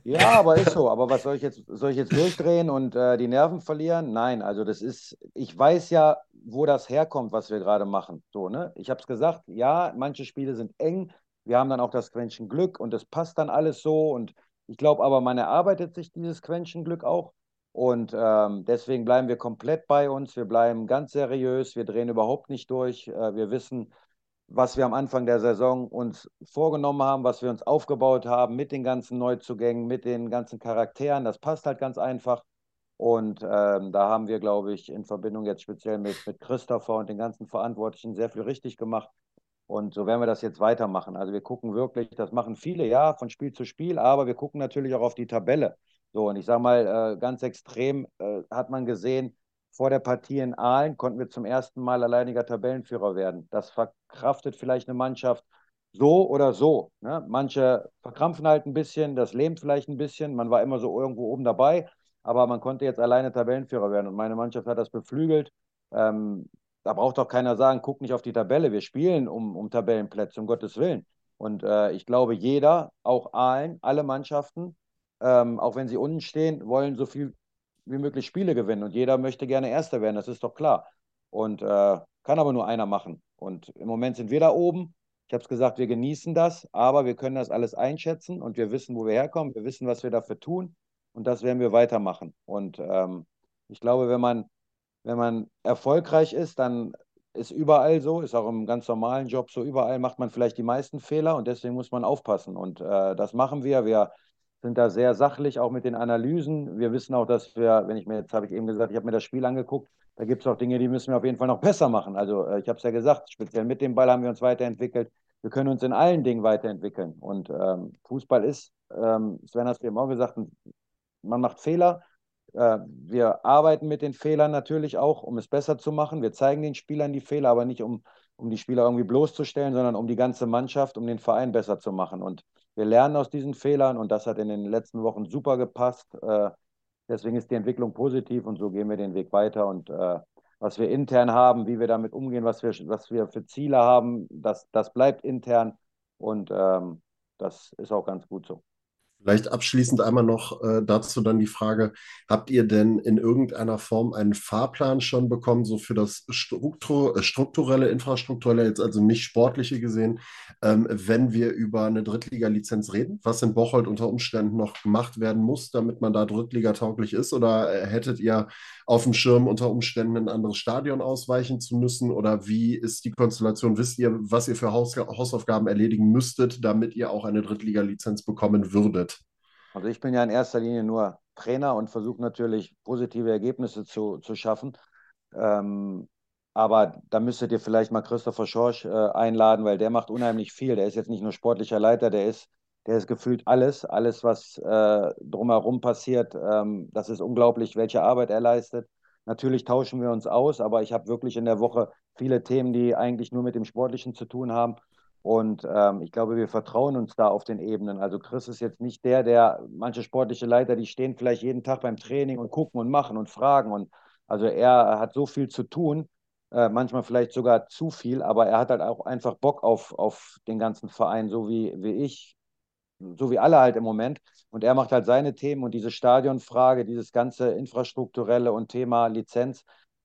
Ja, aber ist so. Aber was soll ich jetzt, soll ich jetzt durchdrehen und äh, die Nerven verlieren? Nein, also das ist, ich weiß ja, wo das herkommt, was wir gerade machen. So, ne? Ich habe es gesagt, ja, manche Spiele sind eng. Wir haben dann auch das Quäntchen Glück und es passt dann alles so. Und ich glaube aber, man erarbeitet sich dieses Quäntchen Glück auch. Und ähm, deswegen bleiben wir komplett bei uns. Wir bleiben ganz seriös. Wir drehen überhaupt nicht durch. Äh, wir wissen, was wir am Anfang der Saison uns vorgenommen haben, was wir uns aufgebaut haben mit den ganzen Neuzugängen, mit den ganzen Charakteren. Das passt halt ganz einfach. Und ähm, da haben wir, glaube ich, in Verbindung jetzt speziell mit, mit Christopher und den ganzen Verantwortlichen sehr viel richtig gemacht. Und so werden wir das jetzt weitermachen. Also wir gucken wirklich, das machen viele, ja, von Spiel zu Spiel, aber wir gucken natürlich auch auf die Tabelle. So, und ich sage mal, äh, ganz extrem äh, hat man gesehen, vor der Partie in Aalen konnten wir zum ersten Mal alleiniger Tabellenführer werden. Das verkraftet vielleicht eine Mannschaft so oder so. Ne? Manche verkrampfen halt ein bisschen, das lähmt vielleicht ein bisschen. Man war immer so irgendwo oben dabei, aber man konnte jetzt alleine Tabellenführer werden. Und meine Mannschaft hat das beflügelt. Ähm, da braucht doch keiner sagen, guck nicht auf die Tabelle. Wir spielen um, um Tabellenplätze, um Gottes Willen. Und äh, ich glaube, jeder, auch Aalen, alle Mannschaften, ähm, auch wenn sie unten stehen, wollen so viel wie möglich Spiele gewinnen und jeder möchte gerne Erster werden, das ist doch klar. Und äh, kann aber nur einer machen. Und im Moment sind wir da oben. Ich habe es gesagt, wir genießen das, aber wir können das alles einschätzen und wir wissen, wo wir herkommen. Wir wissen, was wir dafür tun und das werden wir weitermachen. Und ähm, ich glaube, wenn man, wenn man erfolgreich ist, dann ist überall so, ist auch im ganz normalen Job so, überall macht man vielleicht die meisten Fehler und deswegen muss man aufpassen. Und äh, das machen wir. Wir sind da sehr sachlich, auch mit den Analysen. Wir wissen auch, dass wir, wenn ich mir jetzt habe ich eben gesagt, ich habe mir das Spiel angeguckt, da gibt es auch Dinge, die müssen wir auf jeden Fall noch besser machen. Also äh, ich habe es ja gesagt, speziell mit dem Ball haben wir uns weiterentwickelt. Wir können uns in allen Dingen weiterentwickeln. Und ähm, Fußball ist, ähm, Sven hat es eben auch gesagt, man macht Fehler. Äh, wir arbeiten mit den Fehlern natürlich auch, um es besser zu machen. Wir zeigen den Spielern die Fehler, aber nicht um, um die Spieler irgendwie bloßzustellen, sondern um die ganze Mannschaft, um den Verein besser zu machen. Und wir lernen aus diesen Fehlern und das hat in den letzten Wochen super gepasst. Äh, deswegen ist die Entwicklung positiv und so gehen wir den Weg weiter. Und äh, was wir intern haben, wie wir damit umgehen, was wir, was wir für Ziele haben, das, das bleibt intern und ähm, das ist auch ganz gut so. Vielleicht abschließend einmal noch äh, dazu dann die Frage, habt ihr denn in irgendeiner Form einen Fahrplan schon bekommen, so für das Struktur, äh, strukturelle, infrastrukturelle, jetzt also nicht sportliche gesehen, ähm, wenn wir über eine Drittliga-Lizenz reden, was in Bocholt unter Umständen noch gemacht werden muss, damit man da Drittliga-tauglich ist? Oder äh, hättet ihr auf dem Schirm unter Umständen ein anderes Stadion ausweichen zu müssen? Oder wie ist die Konstellation? Wisst ihr, was ihr für Haus Hausaufgaben erledigen müsstet, damit ihr auch eine Drittliga-Lizenz bekommen würdet? Also ich bin ja in erster Linie nur Trainer und versuche natürlich positive Ergebnisse zu, zu schaffen. Ähm, aber da müsstet ihr vielleicht mal Christopher Schorsch äh, einladen, weil der macht unheimlich viel. Der ist jetzt nicht nur sportlicher Leiter, der ist, der ist gefühlt alles, alles, was äh, drumherum passiert. Ähm, das ist unglaublich, welche Arbeit er leistet. Natürlich tauschen wir uns aus, aber ich habe wirklich in der Woche viele Themen, die eigentlich nur mit dem Sportlichen zu tun haben. Und ähm, ich glaube, wir vertrauen uns da auf den Ebenen. Also Chris ist jetzt nicht der, der manche sportliche Leiter, die stehen vielleicht jeden Tag beim Training und gucken und machen und fragen. Und also er hat so viel zu tun, äh, manchmal vielleicht sogar zu viel, aber er hat halt auch einfach Bock auf, auf den ganzen Verein, so wie, wie ich, so wie alle halt im Moment. Und er macht halt seine Themen und diese Stadionfrage, dieses ganze infrastrukturelle und Thema Lizenz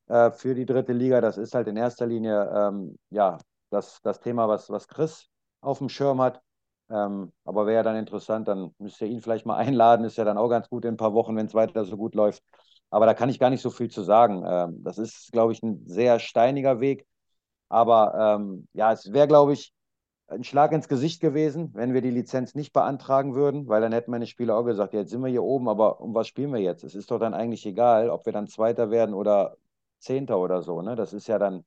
äh, für die dritte Liga, das ist halt in erster Linie ähm, ja das, das Thema, was, was Chris auf dem Schirm hat. Ähm, aber wäre dann interessant, dann müsst ihr ihn vielleicht mal [laughs] einladen. Ist ja dann auch ganz gut in ein paar Wochen, wenn es weiter so gut läuft. Aber da kann ich gar nicht so viel zu sagen. Ähm, das ist, glaube ich, ein sehr steiniger Weg. Aber ähm, ja, es wäre, glaube ich, ein Schlag ins Gesicht gewesen, wenn wir die Lizenz nicht beantragen würden, weil dann hätten meine Spieler auch gesagt, jetzt sind wir hier oben, aber um was spielen wir jetzt? Es ist doch dann eigentlich egal, ob wir dann Zweiter werden oder Zehnter oder so. Ne? Das ist ja dann,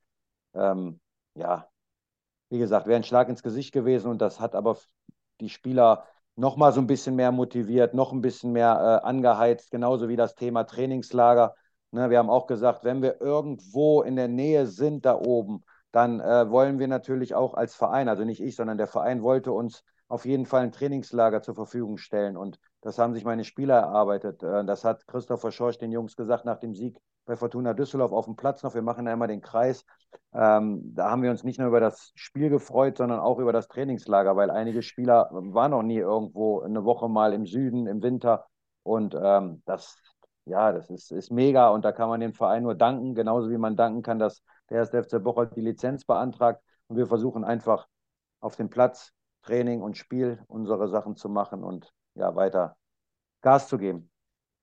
ähm, ja, wie gesagt, wäre ein Schlag ins Gesicht gewesen und das hat aber die Spieler noch mal so ein bisschen mehr motiviert, noch ein bisschen mehr äh, angeheizt, genauso wie das Thema Trainingslager. Ne, wir haben auch gesagt, wenn wir irgendwo in der Nähe sind da oben, dann äh, wollen wir natürlich auch als Verein, also nicht ich, sondern der Verein wollte uns auf jeden Fall ein Trainingslager zur Verfügung stellen. Und das haben sich meine Spieler erarbeitet. Äh, das hat Christopher Schorsch den Jungs gesagt nach dem Sieg bei Fortuna Düsseldorf auf dem Platz noch. Wir machen da immer den Kreis. Ähm, da haben wir uns nicht nur über das Spiel gefreut, sondern auch über das Trainingslager, weil einige Spieler waren noch nie irgendwo eine Woche mal im Süden, im Winter. Und ähm, das, ja, das ist, ist mega und da kann man dem Verein nur danken, genauso wie man danken kann, dass der erste FC Bocholt die Lizenz beantragt. Und wir versuchen einfach auf dem Platz Training und Spiel unsere Sachen zu machen und ja, weiter Gas zu geben.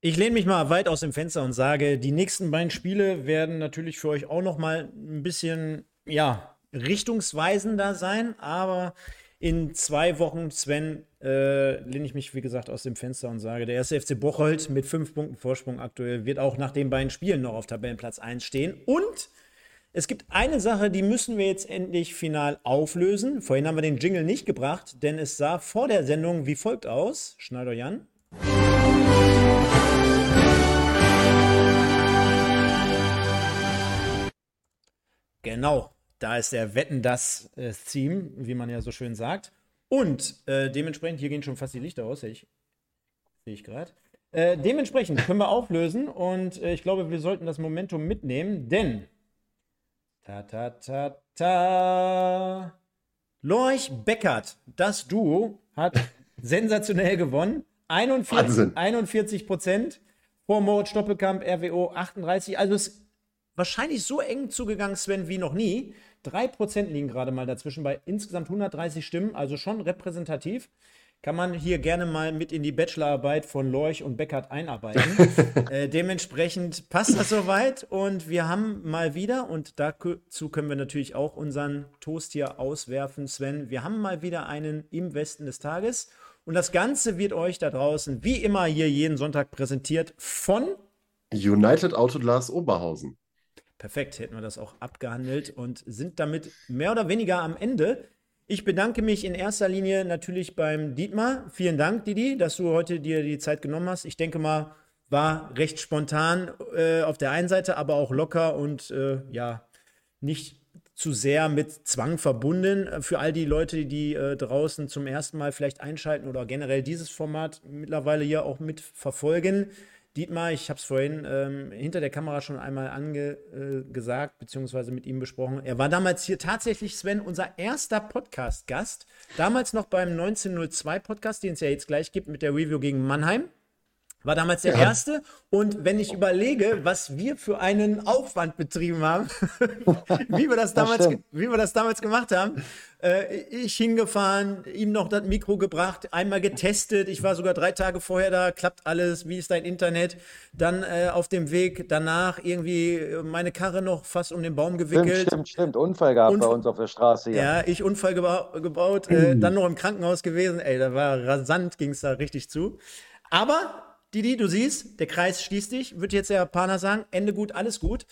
Ich lehne mich mal weit aus dem Fenster und sage, die nächsten beiden Spiele werden natürlich für euch auch noch mal ein bisschen ja, richtungsweisender sein, aber in zwei Wochen, Sven, äh, lehne ich mich, wie gesagt, aus dem Fenster und sage, der erste FC Bocholt mit fünf Punkten Vorsprung aktuell wird auch nach den beiden Spielen noch auf Tabellenplatz 1 stehen. Und es gibt eine Sache, die müssen wir jetzt endlich final auflösen. Vorhin haben wir den Jingle nicht gebracht, denn es sah vor der Sendung wie folgt aus. Schneider Jan. Genau, da ist der Wetten das äh, Theme, wie man ja so schön sagt. Und äh, dementsprechend, hier gehen schon fast die Lichter aus, sehe ich, seh ich gerade. Äh, dementsprechend können wir auflösen und äh, ich glaube, wir sollten das Momentum mitnehmen, denn Ta, ta, ta, ta. Lorch Beckert, das Duo, hat [laughs] sensationell gewonnen. 41, 41 Prozent vor Moritz Stoppelkamp, RWO 38. Also es ist wahrscheinlich so eng zugegangen, Sven, wie noch nie. 3% liegen gerade mal dazwischen bei insgesamt 130 Stimmen, also schon repräsentativ kann man hier gerne mal mit in die Bachelorarbeit von Lorch und Beckert einarbeiten. [laughs] äh, dementsprechend passt das soweit und wir haben mal wieder, und dazu können wir natürlich auch unseren Toast hier auswerfen, Sven, wir haben mal wieder einen im Westen des Tages. Und das Ganze wird euch da draußen wie immer hier jeden Sonntag präsentiert von United Autoglas Oberhausen. Perfekt, hätten wir das auch abgehandelt und sind damit mehr oder weniger am Ende. Ich bedanke mich in erster Linie natürlich beim Dietmar. Vielen Dank, Didi, dass du heute dir die Zeit genommen hast. Ich denke mal, war recht spontan äh, auf der einen Seite, aber auch locker und äh, ja, nicht zu sehr mit Zwang verbunden. Für all die Leute, die äh, draußen zum ersten Mal vielleicht einschalten oder generell dieses Format mittlerweile hier auch mitverfolgen. Dietmar, ich habe es vorhin ähm, hinter der Kamera schon einmal angesagt, äh, beziehungsweise mit ihm besprochen. Er war damals hier tatsächlich, Sven, unser erster Podcast-Gast. Damals noch beim 1902 Podcast, den es ja jetzt gleich gibt mit der Review gegen Mannheim. War damals der ja. erste. Und wenn ich überlege, was wir für einen Aufwand betrieben haben, [laughs] wie, wir das damals, das wie wir das damals gemacht haben, äh, ich hingefahren, ihm noch das Mikro gebracht, einmal getestet. Ich war sogar drei Tage vorher da, klappt alles, wie ist dein Internet? Dann äh, auf dem Weg danach irgendwie meine Karre noch fast um den Baum gewickelt. Stimmt, stimmt, stimmt. Unfall gehabt Unf bei uns auf der Straße. Hier. Ja, ich Unfall geba gebaut, äh, [clears throat] dann noch im Krankenhaus gewesen. Ey, da war rasant, ging es da richtig zu. Aber Didi, du siehst, der Kreis schließt dich, wird jetzt der Japaner sagen, Ende gut, alles gut.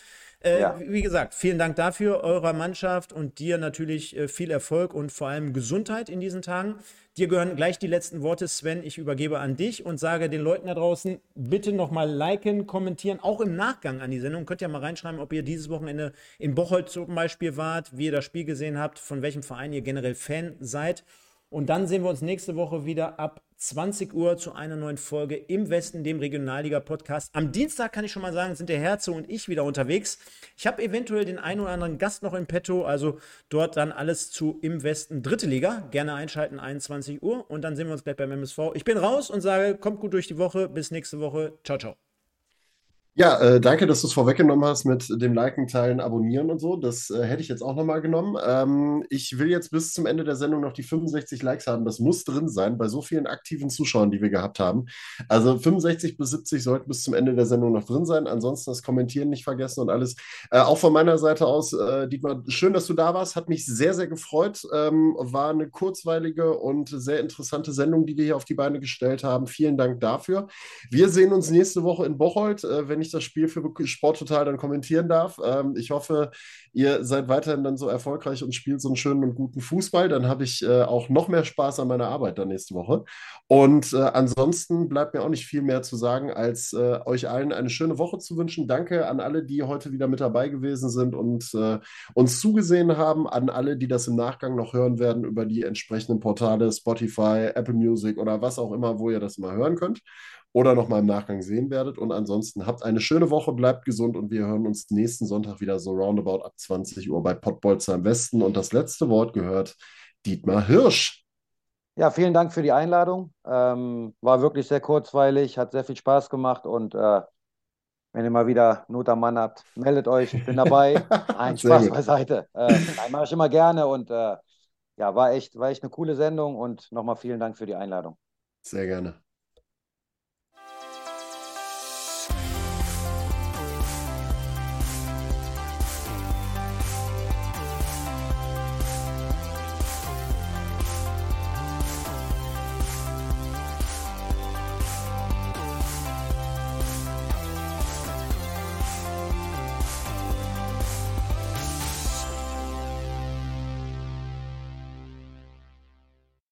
Äh, ja. Wie gesagt, vielen Dank dafür, eurer Mannschaft und dir natürlich äh, viel Erfolg und vor allem Gesundheit in diesen Tagen. Dir gehören gleich die letzten Worte, Sven. Ich übergebe an dich und sage den Leuten da draußen, bitte nochmal liken, kommentieren, auch im Nachgang an die Sendung. Könnt ihr mal reinschreiben, ob ihr dieses Wochenende in Bocholt zum Beispiel wart, wie ihr das Spiel gesehen habt, von welchem Verein ihr generell Fan seid. Und dann sehen wir uns nächste Woche wieder ab 20 Uhr zu einer neuen Folge im Westen, dem Regionalliga-Podcast. Am Dienstag kann ich schon mal sagen, sind der Herze und ich wieder unterwegs. Ich habe eventuell den einen oder anderen Gast noch in petto, also dort dann alles zu im Westen dritte Liga. Gerne einschalten, 21 Uhr und dann sehen wir uns gleich beim MSV. Ich bin raus und sage, kommt gut durch die Woche. Bis nächste Woche. Ciao, ciao. Ja, äh, danke, dass du es vorweggenommen hast mit dem Liken, Teilen, Abonnieren und so. Das äh, hätte ich jetzt auch nochmal genommen. Ähm, ich will jetzt bis zum Ende der Sendung noch die 65 Likes haben. Das muss drin sein bei so vielen aktiven Zuschauern, die wir gehabt haben. Also 65 bis 70 sollten bis zum Ende der Sendung noch drin sein. Ansonsten das Kommentieren nicht vergessen und alles. Äh, auch von meiner Seite aus, äh, Dietmar, schön, dass du da warst. Hat mich sehr, sehr gefreut. Ähm, war eine kurzweilige und sehr interessante Sendung, die wir hier auf die Beine gestellt haben. Vielen Dank dafür. Wir sehen uns nächste Woche in Bocholt, äh, wenn ich das Spiel für Sport total dann kommentieren darf. Ähm, ich hoffe, ihr seid weiterhin dann so erfolgreich und spielt so einen schönen und guten Fußball. Dann habe ich äh, auch noch mehr Spaß an meiner Arbeit dann nächste Woche. Und äh, ansonsten bleibt mir auch nicht viel mehr zu sagen, als äh, euch allen eine schöne Woche zu wünschen. Danke an alle, die heute wieder mit dabei gewesen sind und äh, uns zugesehen haben, an alle, die das im Nachgang noch hören werden über die entsprechenden Portale Spotify, Apple Music oder was auch immer, wo ihr das mal hören könnt. Oder nochmal im Nachgang sehen werdet. Und ansonsten habt eine schöne Woche, bleibt gesund und wir hören uns nächsten Sonntag wieder so roundabout ab 20 Uhr bei Pottbolzer im Westen. Und das letzte Wort gehört Dietmar Hirsch. Ja, vielen Dank für die Einladung. Ähm, war wirklich sehr kurzweilig, hat sehr viel Spaß gemacht und äh, wenn ihr mal wieder Not am Mann habt, meldet euch, ich bin dabei. [laughs] Ein Spaß beiseite. Äh, nein, mache ich immer gerne und äh, ja, war echt, war echt eine coole Sendung und nochmal vielen Dank für die Einladung. Sehr gerne.